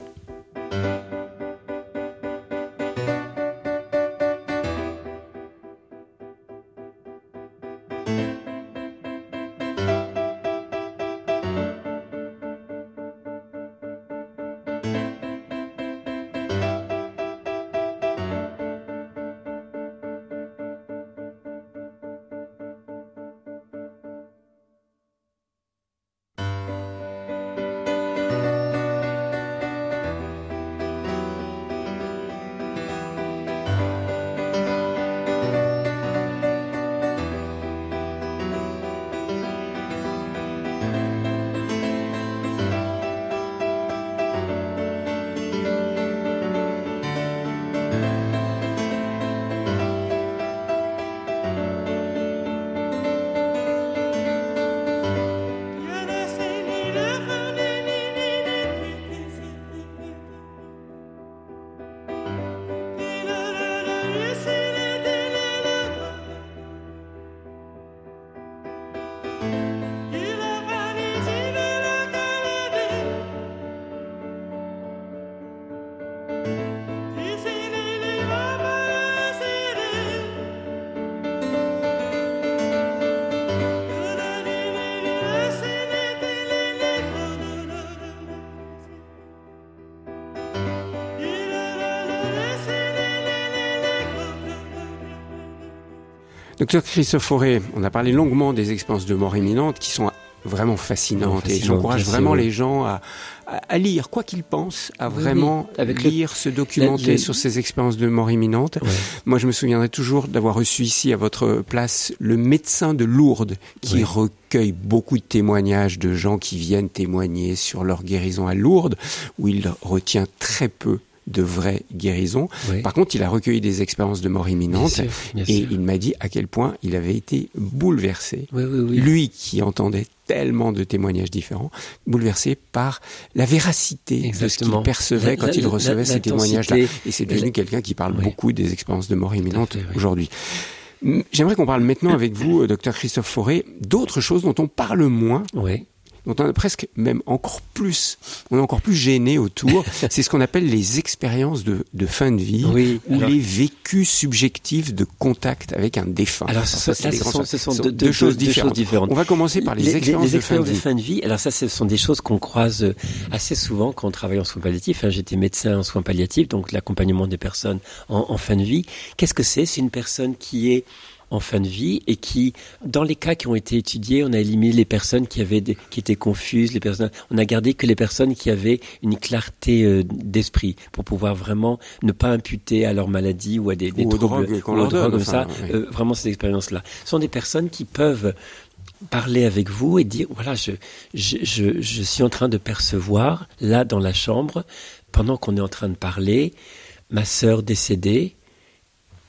Docteur Christophe on a parlé longuement des expériences de mort imminente qui sont vraiment fascinantes et fascinantes, j'encourage vraiment les gens à, lire, quoi qu'ils pensent, à Oui, vraiment oui. Avec le- lire, se documenter le- sur ces expériences de mort imminente. Ouais. Moi, je me souviendrai toujours d'avoir reçu ici à votre place le médecin de Lourdes qui Oui. recueille beaucoup de témoignages de gens qui viennent témoigner sur leur guérison à Lourdes, où il retient très peu de vraies guérisons. Oui. Par contre, il a recueilli des expériences de mort Bien imminente sûr, bien et sûr. il m'a dit à quel point il avait été bouleversé. Oui, oui, oui. Lui qui entendait tellement de témoignages différents, bouleversé par la véracité de ce qu'il percevait La- quand la- il la- recevait ces témoignages-là. Et c'est devenu quelqu'un qui parle beaucoup des expériences de mort imminente aujourd'hui. J'aimerais qu'on parle maintenant avec vous, euh, docteur Christophe Fauré, d'autres choses dont on parle moins, Oui. Dont on a presque même encore plus, on est encore plus gêné autour. c'est ce qu'on appelle les expériences de, de fin de vie Oui, ou alors- les vécus subjectifs de contact avec un défunt. Alors, ça, des ce sont, ce sont ce deux, choses deux différentes. différentes. On va commencer par les, expériences, de, fin de vie. fin de vie. Alors ça, ce sont des choses qu'on croise euh, assez souvent quand on travaille en soins palliatifs. hein. J'étais médecin en soins palliatifs, donc l'accompagnement des personnes en, en fin de vie. Qu'est-ce que c'est? C'est une personne qui est en fin de vie et qui, dans les cas qui ont été étudiés, on a éliminé les personnes qui avaient des- qui étaient confuses, les personnes, on a gardé que les personnes qui avaient une clarté euh, d'esprit pour pouvoir vraiment ne pas imputer à leur maladie ou à des, des Ou troubles drogues ou aux drogues comme enfin, ça. oui. euh, vraiment ces expériences-là. Ce sont des personnes qui peuvent parler avec vous et dire voilà je, je, je, je suis en train de percevoir là dans la chambre pendant qu'on est en train de parler ma sœur décédée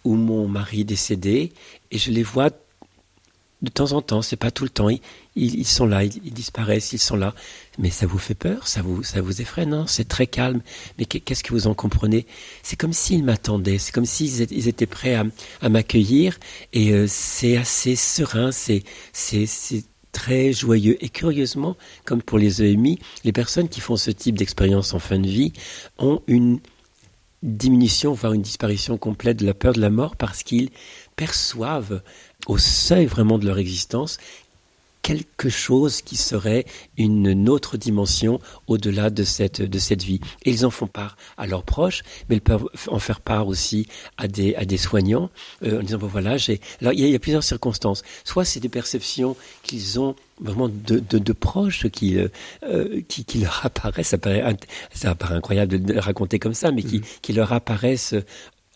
ou mon mari décédé et je les vois de temps en temps, c'est pas tout le temps. Ils, ils- sont là, ils, disparaissent, ils sont là. Mais ça vous fait peur, ça vous, ça vous effraie, non? C'est très calme. Mais qu'est- qu'est-ce que vous en comprenez? C'est comme s'ils m'attendaient, c'est comme s'ils étaient, prêts à, à m'accueillir. Et euh, c'est assez serein, c'est, c'est très joyeux. Et curieusement, comme pour les EMI, les personnes qui font ce type d'expérience en fin de vie ont une diminution, voire une disparition complète de la peur de la mort parce qu'ils perçoivent au seuil vraiment de leur existence quelque chose qui serait une autre dimension au-delà de cette, de cette vie. Et ils en font part à leurs proches, mais ils peuvent en faire part aussi à des, à des soignants, euh, en disant, bon voilà, j'ai... Alors, il y, a, il y, a, plusieurs circonstances. Soit c'est des perceptions qu'ils ont vraiment de, de, de proches qui, euh, euh qui, qui, leur apparaissent, ça paraît, ça paraît incroyable de le raconter comme ça, mais qui, mmh. qui leur apparaissent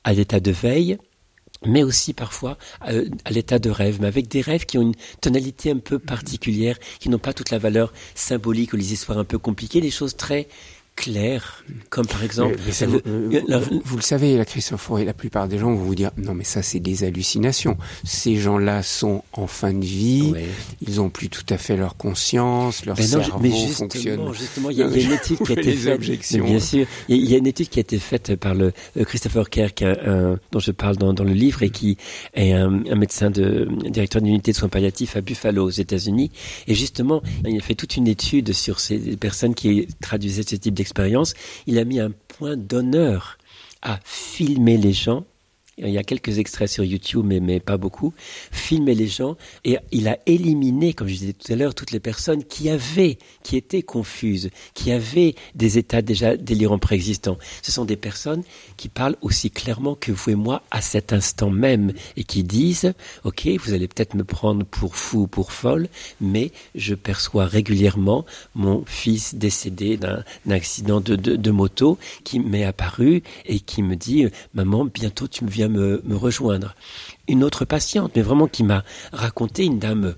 à l'état de veille, mais aussi parfois à, l'état de rêve, mais avec des rêves qui ont une tonalité un peu particulière, qui n'ont pas toute la valeur symbolique ou les histoires un peu compliquées, des choses très clair, comme par exemple. vous, vous, le savez, la Christophe et la plupart des gens vont vous dire non, mais ça, c'est des hallucinations. Ces gens-là sont en fin de vie, ouais. ils ont plus tout à fait leur conscience, leur mais non, cerveau mais justement, fonctionne. Justement, il y, a, il y a une étude qui a été faite. Bien sûr, il y a une étude qui a été faite par le euh, Christopher Kerk, dont je parle dans, dans, le livre, et qui est un, un médecin de directeur d'unité de soins palliatifs à Buffalo, aux États-Unis. Et justement, il a fait toute une étude sur ces personnes qui traduisaient ce type d'expérience il a mis un point d'honneur à filmer les gens il y a quelques extraits sur YouTube, mais, pas beaucoup, filmer les gens, et il a éliminé, comme je disais tout à l'heure, toutes les personnes qui avaient, qui étaient confuses, qui avaient des états déjà délirants préexistants. Ce sont des personnes qui parlent aussi clairement que vous et moi à cet instant même, et qui disent, OK, vous allez peut-être me prendre pour fou ou pour folle, mais je perçois régulièrement mon fils décédé d'un accident de, de, de moto qui m'est apparu et qui me dit, maman, bientôt tu me viens me, rejoindre. Une autre patiente, mais vraiment qui m'a raconté une dame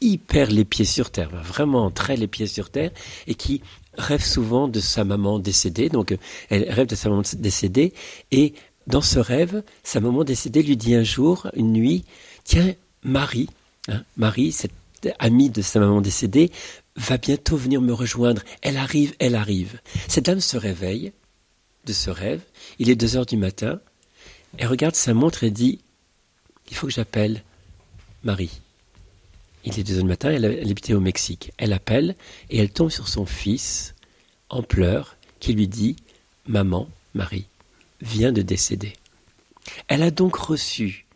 hyper les pieds sur terre, vraiment très les pieds sur terre, et qui rêve souvent de sa maman décédée. Donc elle rêve de sa maman décédée, et dans ce rêve, sa maman décédée lui dit un jour, une nuit, tiens, Marie, hein, Marie, cette amie de sa maman décédée, va bientôt venir me rejoindre. Elle arrive, elle arrive. Cette dame se réveille de ce rêve. Il est deux heures du matin. Elle regarde sa montre et dit Il faut que j'appelle Marie. Il est deux heures du matin, elle, elle habitait au Mexique. Elle appelle et elle tombe sur son fils en pleurs qui lui dit Maman, Marie, vient de décéder. Elle a donc reçu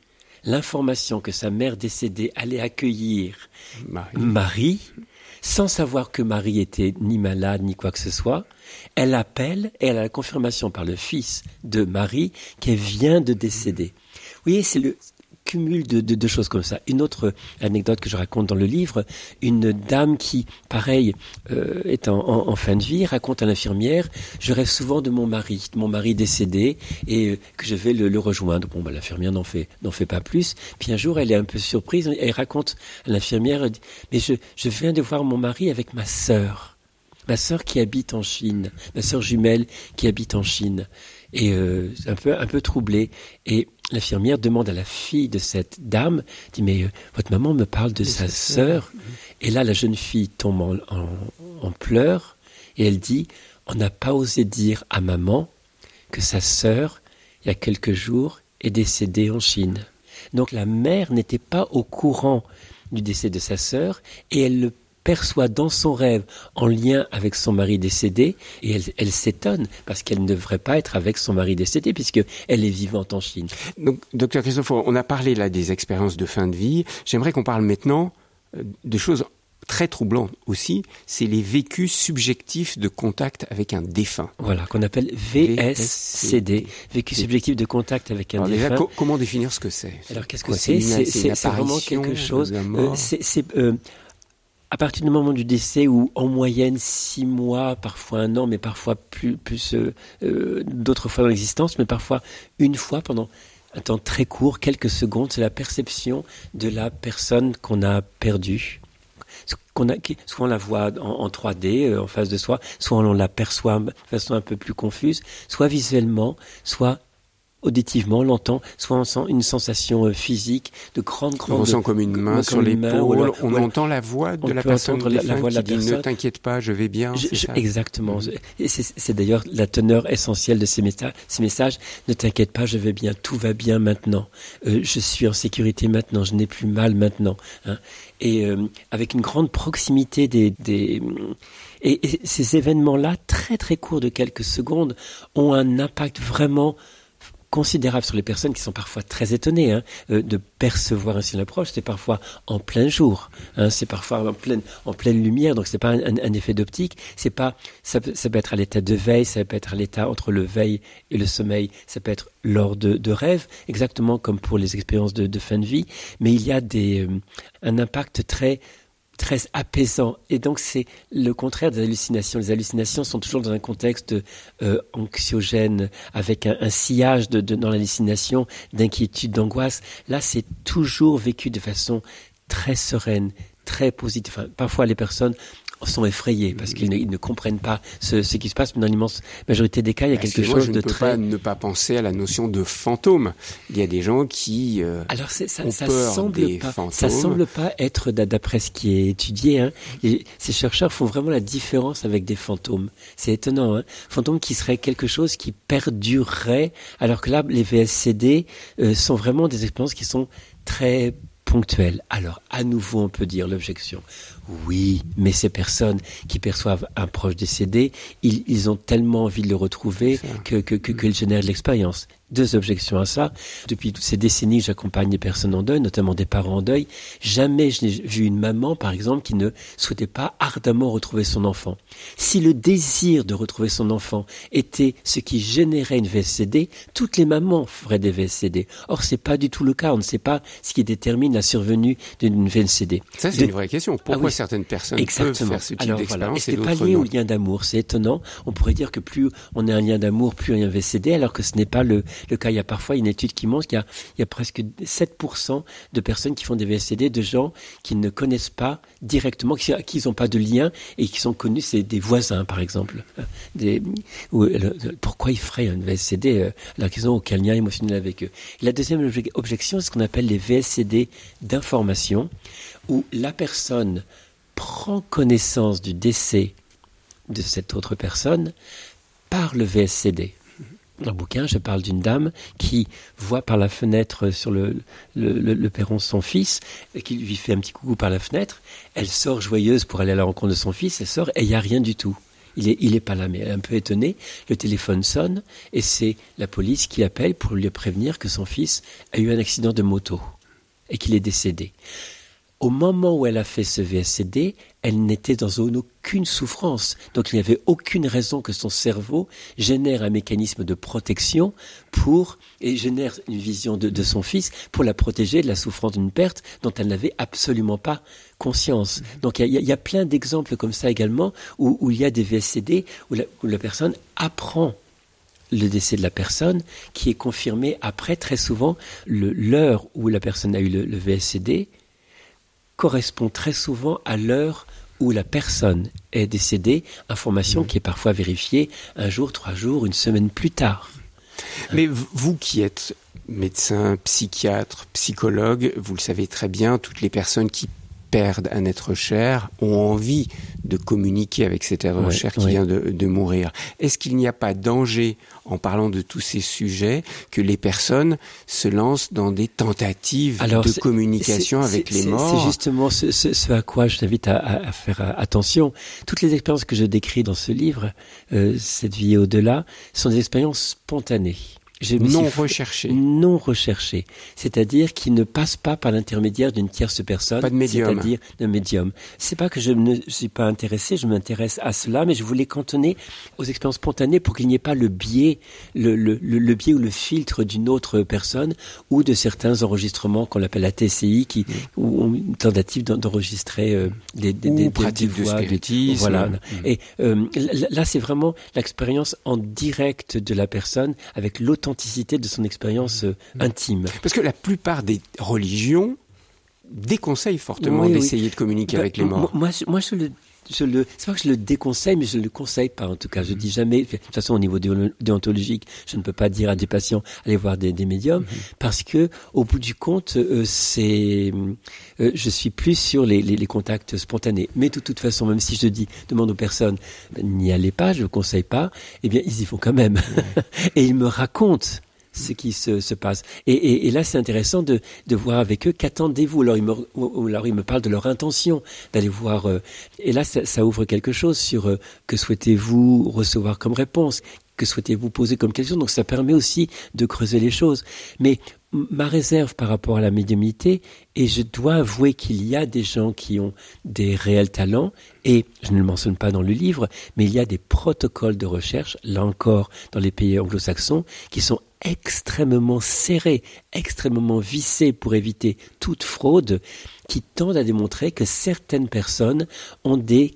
l'information que sa mère décédée allait accueillir Marie. Marie, sans savoir que Marie était ni malade ni quoi que ce soit, elle appelle et elle a la confirmation par le fils de Marie qu'elle vient de décéder. Vous voyez, c'est le cumul de, de, choses comme ça. Une autre anecdote que je raconte dans le livre, une dame qui, pareil, euh, est en, fin de vie, raconte à l'infirmière, je rêve souvent de mon mari, de mon mari décédé, et euh, que je vais le, le rejoindre. Bon, bah, l'infirmière n'en fait, n'en fait pas plus. Puis un jour, elle est un peu surprise, elle raconte à l'infirmière, mais je, je viens de voir mon mari avec ma sœur ma sœur qui habite en Chine, ma sœur jumelle qui habite en Chine, et euh, un peu un peu troublée. Et l'infirmière demande à la fille de cette dame, dit mais euh, votre maman me parle de, sa sœur. Et là, la jeune fille tombe en, en, en pleurs et elle dit on n'a pas osé dire à maman que sa sœur, il y a quelques jours, est décédée en Chine. Donc la mère n'était pas au courant du décès de sa sœur et elle le perçoit dans son rêve en lien avec son mari décédé et elle, elle s'étonne parce qu'elle ne devrait pas être avec son mari décédé puisque elle est vivante en Chine. Donc, docteur Christophe, on a parlé là des expériences de fin de vie. J'aimerais qu'on parle maintenant euh, de choses très troublantes aussi, c'est les vécus subjectifs de contact avec un défunt. Voilà, qu'on appelle VSCD, vécu subjectif de contact avec un Alors défunt. Déjà, co comment définir ce que c'est? Alors qu'est-ce que c'est? C'est vraiment quelque chose. Euh, c'est euh, à partir du moment du décès où en moyenne six mois, parfois un an, mais parfois plus, euh, euh, d'autres fois dans l'existence, mais parfois une fois pendant un temps très court, quelques secondes, c'est la perception de la personne qu'on a perdue. Qu'on a, soit on la voit en, en 3D euh, en face de soi, soit on la perçoit de façon un peu plus confuse, soit visuellement, soit auditivement, on l'entend, soit on sent une sensation euh, physique de grande, grande. On ressent comme une main sur l'épaule. On entend la voix de la personne la, la voix de la qui dit ne t'inquiète pas, je vais bien. exactement. Mm. C'est d'ailleurs la teneur essentielle de ces, ces messages. Ne t'inquiète pas, je vais bien, tout va bien maintenant. Euh, je suis en sécurité maintenant, je n'ai plus mal maintenant. Hein. Et euh, avec une grande proximité des, des et, ces événements-là, très très courts de quelques secondes, ont un impact vraiment considérable sur les personnes qui sont parfois très étonnées hein, euh, de percevoir ainsi l'approche. C'est parfois en plein jour, hein, c'est parfois en pleine, en pleine lumière, donc c'est pas un, effet d'optique. Ça ça peut être à l'état de veille, ça peut être à l'état entre le veille et le sommeil, ça peut être lors de, de rêves, exactement comme pour les expériences de, de, fin de vie. Mais il y a des, euh, un impact très très apaisant. Et donc c'est le contraire des hallucinations. Les hallucinations sont toujours dans un contexte euh, anxiogène, avec un, sillage de, dans l'hallucination d'inquiétude, d'angoisse. Là, c'est toujours vécu de façon très sereine, très positive. parfois, les personnes sont effrayés parce qu'ils ne, comprennent pas ce, qui se passe. Mais dans l'immense majorité des cas, il y a bah, quelque chose de très. Pas ne pas penser à la notion de fantôme. Il y a des gens qui euh, Alors ça, ça semble pas, Ça semble pas être d'après ce qui est étudié. Hein. ces chercheurs font vraiment la différence avec des fantômes. C'est étonnant. Hein. Fantômes qui seraient quelque chose qui perdurerait, alors que là, les VSCD euh, sont vraiment des expériences qui sont très ponctuelles. Alors, à nouveau, on peut dire l'objection. Oui, mais ces personnes qui perçoivent un proche décédé, ils, ont tellement envie de le retrouver que, que, que, qu'ils génèrent de l'expérience deux objections à ça. Depuis toutes ces décennies, j'accompagne des personnes en deuil, notamment des parents en deuil. Jamais je n'ai vu une maman, par exemple, qui ne souhaitait pas ardemment retrouver son enfant. Si le désir de retrouver son enfant était ce qui générait une VSCD, toutes les mamans feraient des VSCD. Or, c'est pas du tout le cas. On ne sait pas ce qui détermine la survenue d'une VSCD. Ça, c'est une vraie question. Pourquoi ah certaines personnes peuvent faire ce type d'expérience et, pas lié au lien d'amour. C'est étonnant. On pourrait dire que plus on a un lien d'amour, plus a un VSCD, alors que ce n'est pas le, le cas. Il y a parfois une étude qui montre qu'il y, a, presque 7% de personnes qui font des VSCD, de gens qui ne connaissent pas directement, qui n'ont pas de lien et qui sont connus, c'est des voisins par exemple. Des, euh, pourquoi ils feraient un VSCD euh, alors qu'ils n'ont aucun lien émotionnel avec eux La deuxième objection, c'est ce qu'on appelle les VSCD d'information, où la personne prend connaissance du décès de cette autre personne par le VSCD. Dans le bouquin, je parle d'une dame qui voit par la fenêtre sur le, le, perron son fils, et qui lui fait un petit coucou par la fenêtre. Elle sort joyeuse pour aller à la rencontre de son fils, elle sort et il n'y a rien du tout. Il est, il est pas là, mais elle est un peu étonnée. Le téléphone sonne et c'est la police qui appelle pour lui prévenir que son fils a eu un accident de moto et qu'il est décédé. Au moment où elle a fait ce VSCD, elle n'était dans aucune souffrance. Donc il n'y avait aucune raison que son cerveau génère un mécanisme de protection pour, et génère une vision de, son fils pour la protéger de la souffrance d'une perte dont elle n'avait absolument pas conscience. Mm-hmm. Donc il y, a, plein d'exemples comme ça également où, il y a des VSCD où la, personne apprend le décès de la personne qui est confirmé après très souvent l'heure où la personne a eu le VSCD correspond très souvent à l'heure où la personne est décédée, information mmh. qui est parfois vérifiée un jour, trois jours, une semaine plus tard. Mais vous qui êtes médecin, psychiatre, psychologue, vous le savez très bien, toutes les personnes qui perdent un être cher ont envie de communiquer avec cet être cher qui vient de, mourir. Est-ce qu'il n'y a pas danger, en parlant de tous ces sujets, que les personnes se lancent dans des tentatives de communication avec les morts? C'est justement ce, à quoi je t'invite à, faire attention. Toutes les expériences que je décris dans ce livre, euh, cette vie au-delà, sont des expériences spontanées non recherché. Non recherché. C'est-à-dire qui ne passe pas par l'intermédiaire d'une tierce personne. Pas de médium. C'est-à-dire d'un médium. C'est pas que je ne suis pas intéressé, je m'intéresse à cela, mais je voulais cantonner aux expériences spontanées pour qu'il n'y ait pas le biais, le, le, le, biais ou le filtre d'une autre personne ou de certains enregistrements qu'on appelle la TCI, qui, ou une tentative d'enregistrer euh, des, des, des, pratiques de spiritisme. Voilà. Mm. Et euh, là, c'est vraiment l'expérience en direct de la personne avec l'authenticité de son expérience euh, intime. Parce que la plupart des religions déconseillent fortement d'essayer de communiquer bah, avec les morts. Moi, le je le, c'est pas que je le déconseille, mais je le conseille pas en tout cas. Je dis jamais. De toute façon, au niveau déontologique, je ne peux pas dire à des patients allez voir des, des médiums mhm. parce que au bout du compte, euh, c'est, euh, je suis plus sur les, les, les, contacts spontanés. Mais de toute façon, même si je dis demande aux personnes n'y allez pas, je ne conseille pas, eh bien ils y vont quand même et ils me racontent ce qui se, se passe. Et, et, et là, c'est intéressant de, de, voir avec eux qu'attendez-vous? Alors, alors, ils me parlent de leur intention d'aller voir. Euh, et là, ça, ça, ouvre quelque chose sur euh, que souhaitez-vous recevoir comme réponse? Que souhaitez-vous poser comme question? Donc ça permet aussi de creuser les choses. Mais ma réserve par rapport à la médiumnité, et je dois avouer qu'il y a des gens qui ont des réels talents, et je ne le mentionne pas dans le livre, mais il y a des protocoles de recherche, là encore dans les pays anglo-saxons, qui sont extrêmement serrés, extrêmement vissés pour éviter toute fraude, qui tendent à démontrer que certaines personnes ont des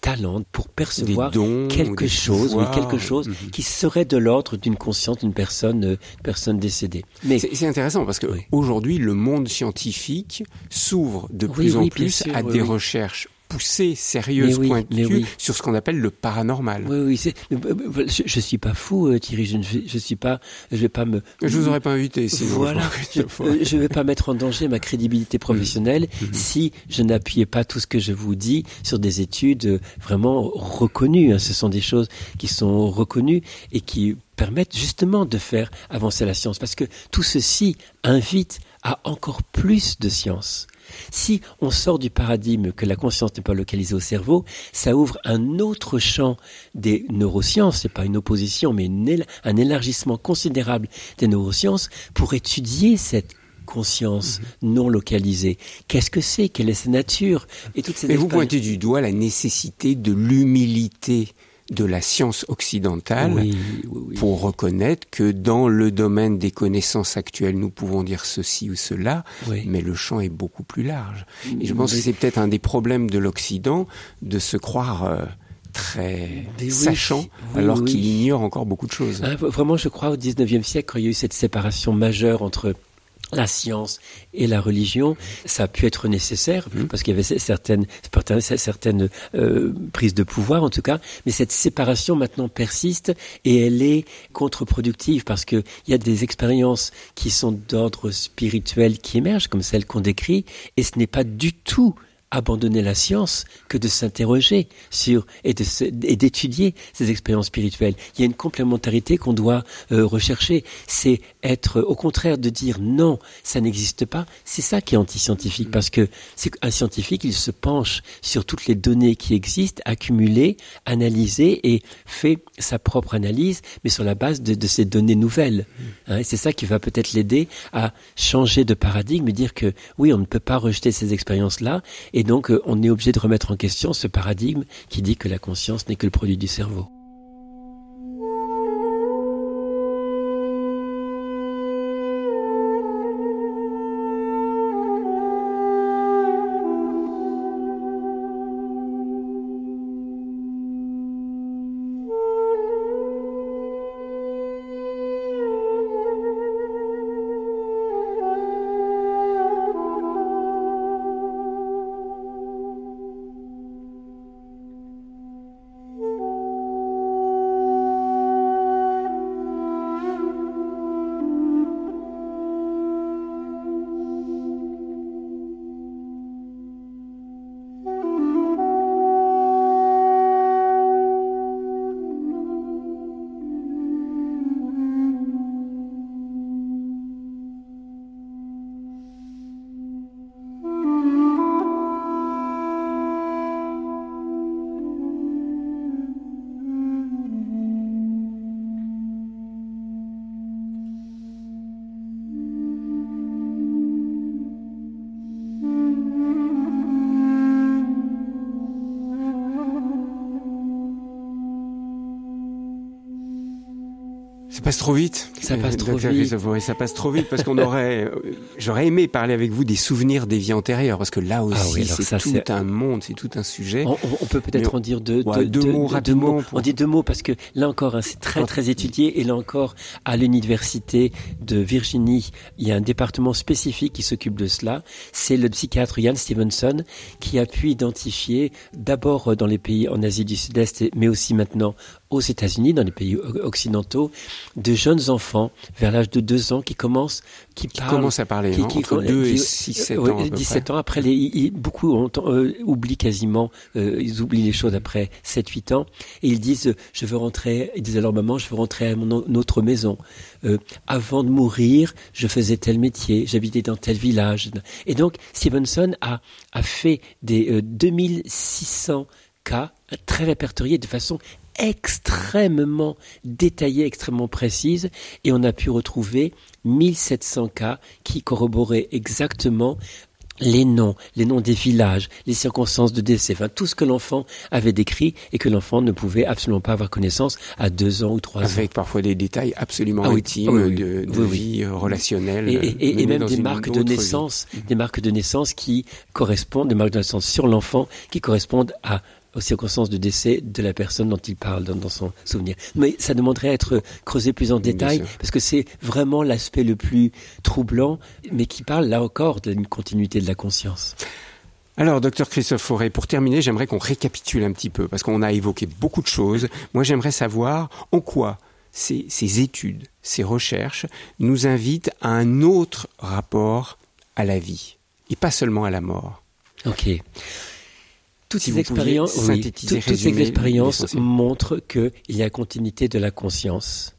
talents pour percevoir quelque chose, oui, quelque chose mhm. qui serait de l'ordre d'une conscience d'une personne, euh, personne décédée. Mais c'est intéressant parce que aujourd'hui le monde scientifique s'ouvre de plus en plus à des recherches poussée, sérieuse, pointue sur ce qu'on appelle le paranormal. Oui, oui. Euh, euh, je, je suis pas fou, euh, Thierry. Je ne je suis pas. Je vais pas me. Je vous aurais pas invité. Voilà. Je, ne vais pas mettre en danger ma crédibilité professionnelle mmh. Mmh. si je n'appuyais pas tout ce que je vous dis sur des études vraiment reconnues. Hein. Ce sont des choses qui sont reconnues et qui permettent justement de faire avancer la science, parce que tout ceci invite à encore plus de science. Si on sort du paradigme que la conscience n'est pas localisée au cerveau, ça ouvre un autre champ des neurosciences, c'est pas une opposition, mais un élargissement considérable des neurosciences pour étudier cette conscience mhm. non localisée. Qu'est-ce que c'est? Quelle est sa nature? Et toutes ces vous pointez du doigt la nécessité de l'humilité de la science occidentale pour reconnaître que dans le domaine des connaissances actuelles, nous pouvons dire ceci ou cela, mais le champ est beaucoup plus large. Et je pense que c'est peut-être un des problèmes de l'Occident de se croire euh, très sachant alors qu'il ignore encore beaucoup de choses. Ah, vraiment, je crois au 19e siècle, quand il y a eu cette séparation majeure entre la science et la religion, ça a pu être nécessaire mmh. parce qu'il y avait certaines certaines euh, prises de pouvoir en tout cas, mais cette séparation maintenant persiste et elle est contre-productive parce que il y a des expériences qui sont d'ordre spirituel qui émergent comme celles qu'on décrit et ce n'est pas du tout abandonner la science que de s'interroger sur et d'étudier ces expériences spirituelles. Il y a une complémentarité qu'on doit euh, rechercher. C'est être au contraire de dire non, ça n'existe pas. C'est ça qui est anti-scientifique parce que c'est un scientifique, il se penche sur toutes les données qui existent, accumulées, analysées et fait sa propre analyse, mais sur la base de, ces données nouvelles. Hein, c'est ça qui va peut-être l'aider à changer de paradigme et dire que oui, on ne peut pas rejeter ces expériences-là et et donc, euh, on est obligé de remettre en question ce paradigme qui dit que la conscience n'est que le produit du cerveau. Passe trop vite. Ça passe trop vite. Christophe, ça passe trop vite parce qu'on aurait, j'aurais aimé parler avec vous des souvenirs des vies antérieures parce que là aussi, Ah oui, alors c'est tout un monde, c'est tout un sujet. On, peut peut-être en dire deux, Ouais, deux mots rapidement pour- On dit deux mots parce que là encore, hein, c'est très très étudié et là encore, à l'université de Virginie, il y a un département spécifique qui s'occupe de cela. C'est le psychiatre Ian Stevenson qui a pu identifier d'abord euh, dans les pays en Asie du Sud-Est, mais aussi maintenant aux États-Unis, dans les pays occidentaux, de jeunes enfants vers l'âge de deux ans qui commencent, qui, Qui parlent, commence à parler hein, entre 2 et 6, 7 ouais, ans. à peu 17 près. ans. Après, les, ils- beaucoup ont- euh, oublient quasiment, euh, ils oublient les choses après 7-8 ans. Et ils disent, euh, je veux rentrer, ils disent à leur maman, je veux rentrer à mon notre maison. Euh, avant de mourir, je faisais tel métier, j'habitais dans tel village. Et donc, Stevenson a, a fait des euh, 2600 cas très répertoriés de façon extrêmement détaillée, extrêmement précise, et on a pu retrouver 1700 cas qui corroboraient exactement les noms, les noms des villages, les circonstances de décès, enfin tout ce que l'enfant avait décrit et que l'enfant ne pouvait absolument pas avoir connaissance à deux ans ou trois ans. Avec parfois des détails absolument Ah intimes oui, oui. de, de Oui, oui. vie euh, relationnelle. Et, même des marques de vie. naissance, des marques de naissance qui correspondent, des marques de naissance sur l'enfant qui correspondent à aux circonstances de décès de la personne dont il parle dans, dans son souvenir. Mais ça demanderait à être creusé plus en détail parce que c'est vraiment l'aspect le plus troublant, mais qui parle là encore d'une continuité de la conscience. Alors, docteur Christophe Forêt, pour terminer, j'aimerais qu'on récapitule un petit peu, parce qu'on a évoqué beaucoup de choses. Moi, j'aimerais savoir en quoi ces, ces études, ces recherches nous invitent à un autre rapport à la vie, et pas seulement à la mort. Ok. Toutes Si ces expériences, oui, toutes- ces expériences montrent qu'il y a continuité de la conscience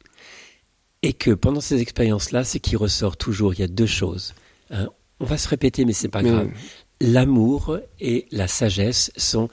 et que pendant ces expériences-là, ce qui ressort toujours, il y a deux choses. hein. On va se répéter, mais c'est pas Mais- grave. L'amour et la sagesse sont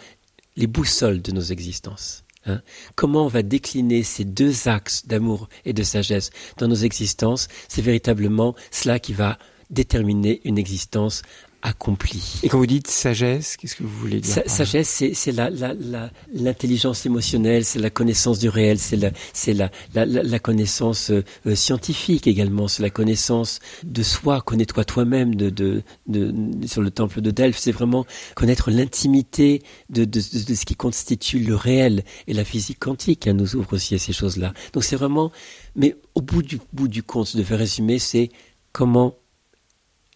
les boussoles de nos existences. hein. Comment on va décliner ces deux axes d'amour et de sagesse dans nos existences, c'est véritablement cela qui va déterminer une existence accomplie. Et quand vous dites sagesse, qu'est-ce que vous voulez dire Sa- sagesse, c'est c'est la- la- la- l'intelligence émotionnelle, c'est la connaissance du réel, c'est la, c'est la, la, la- connaissance euh, euh, scientifique également, c'est la connaissance de soi, connais-toi toi-même de, de, de, sur le temple de Delphes, c'est vraiment connaître l'intimité de, de, de- ce qui constitue le réel. Et la physique quantique hein, nous ouvre aussi à ces choses-là. Donc c'est vraiment, mais au bout du, bout du compte, je devais résumer, c'est comment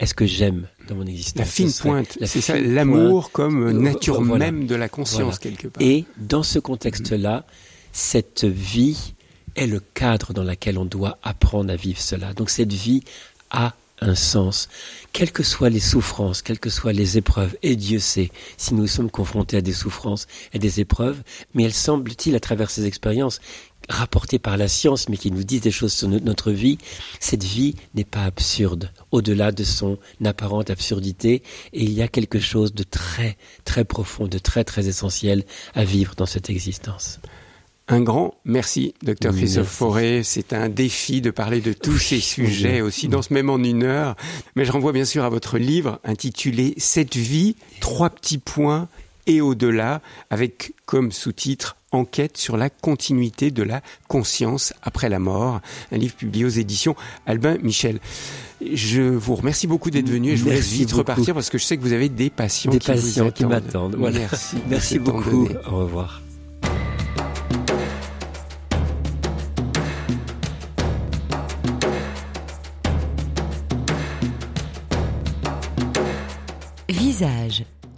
est-ce que j'aime? Dans mon existence La fine pointe, c'est ça, l'amour comme Euh, nature voilà. même de la conscience, Voilà. quelque part. et dans ce contexte-là, cette vie est le cadre dans lequel on doit apprendre à vivre cela. Donc cette vie a un sens, quelles que soient les souffrances, quelles que soient les épreuves, et Dieu sait si nous sommes confrontés à des souffrances et des épreuves, mais elles semblent-ils, à travers ces expériences, rapportées par la science, mais qui nous disent des choses sur no- notre vie, cette vie n'est pas absurde, au-delà de son apparente absurdité, et il y a quelque chose de très, très profond, de très, très essentiel à vivre dans cette existence. Un grand merci, docteur Christophe Merci. Forêt. C'est un défi de parler de tous ces sujets oui. aussi dans ce même en une heure. Mais je renvoie bien sûr à votre livre intitulé Cette vie, trois petits points et au-delà, avec comme sous-titre Enquête sur la continuité de la conscience après la mort, un livre publié aux éditions Albin Michel. Je vous remercie beaucoup d'être venu et je vous laisse vite beaucoup. repartir parce que je sais que vous avez des patients Des qui vous patients qui attendent. m'attendent. Voilà. Merci. beaucoup. donné. Au revoir. Visage,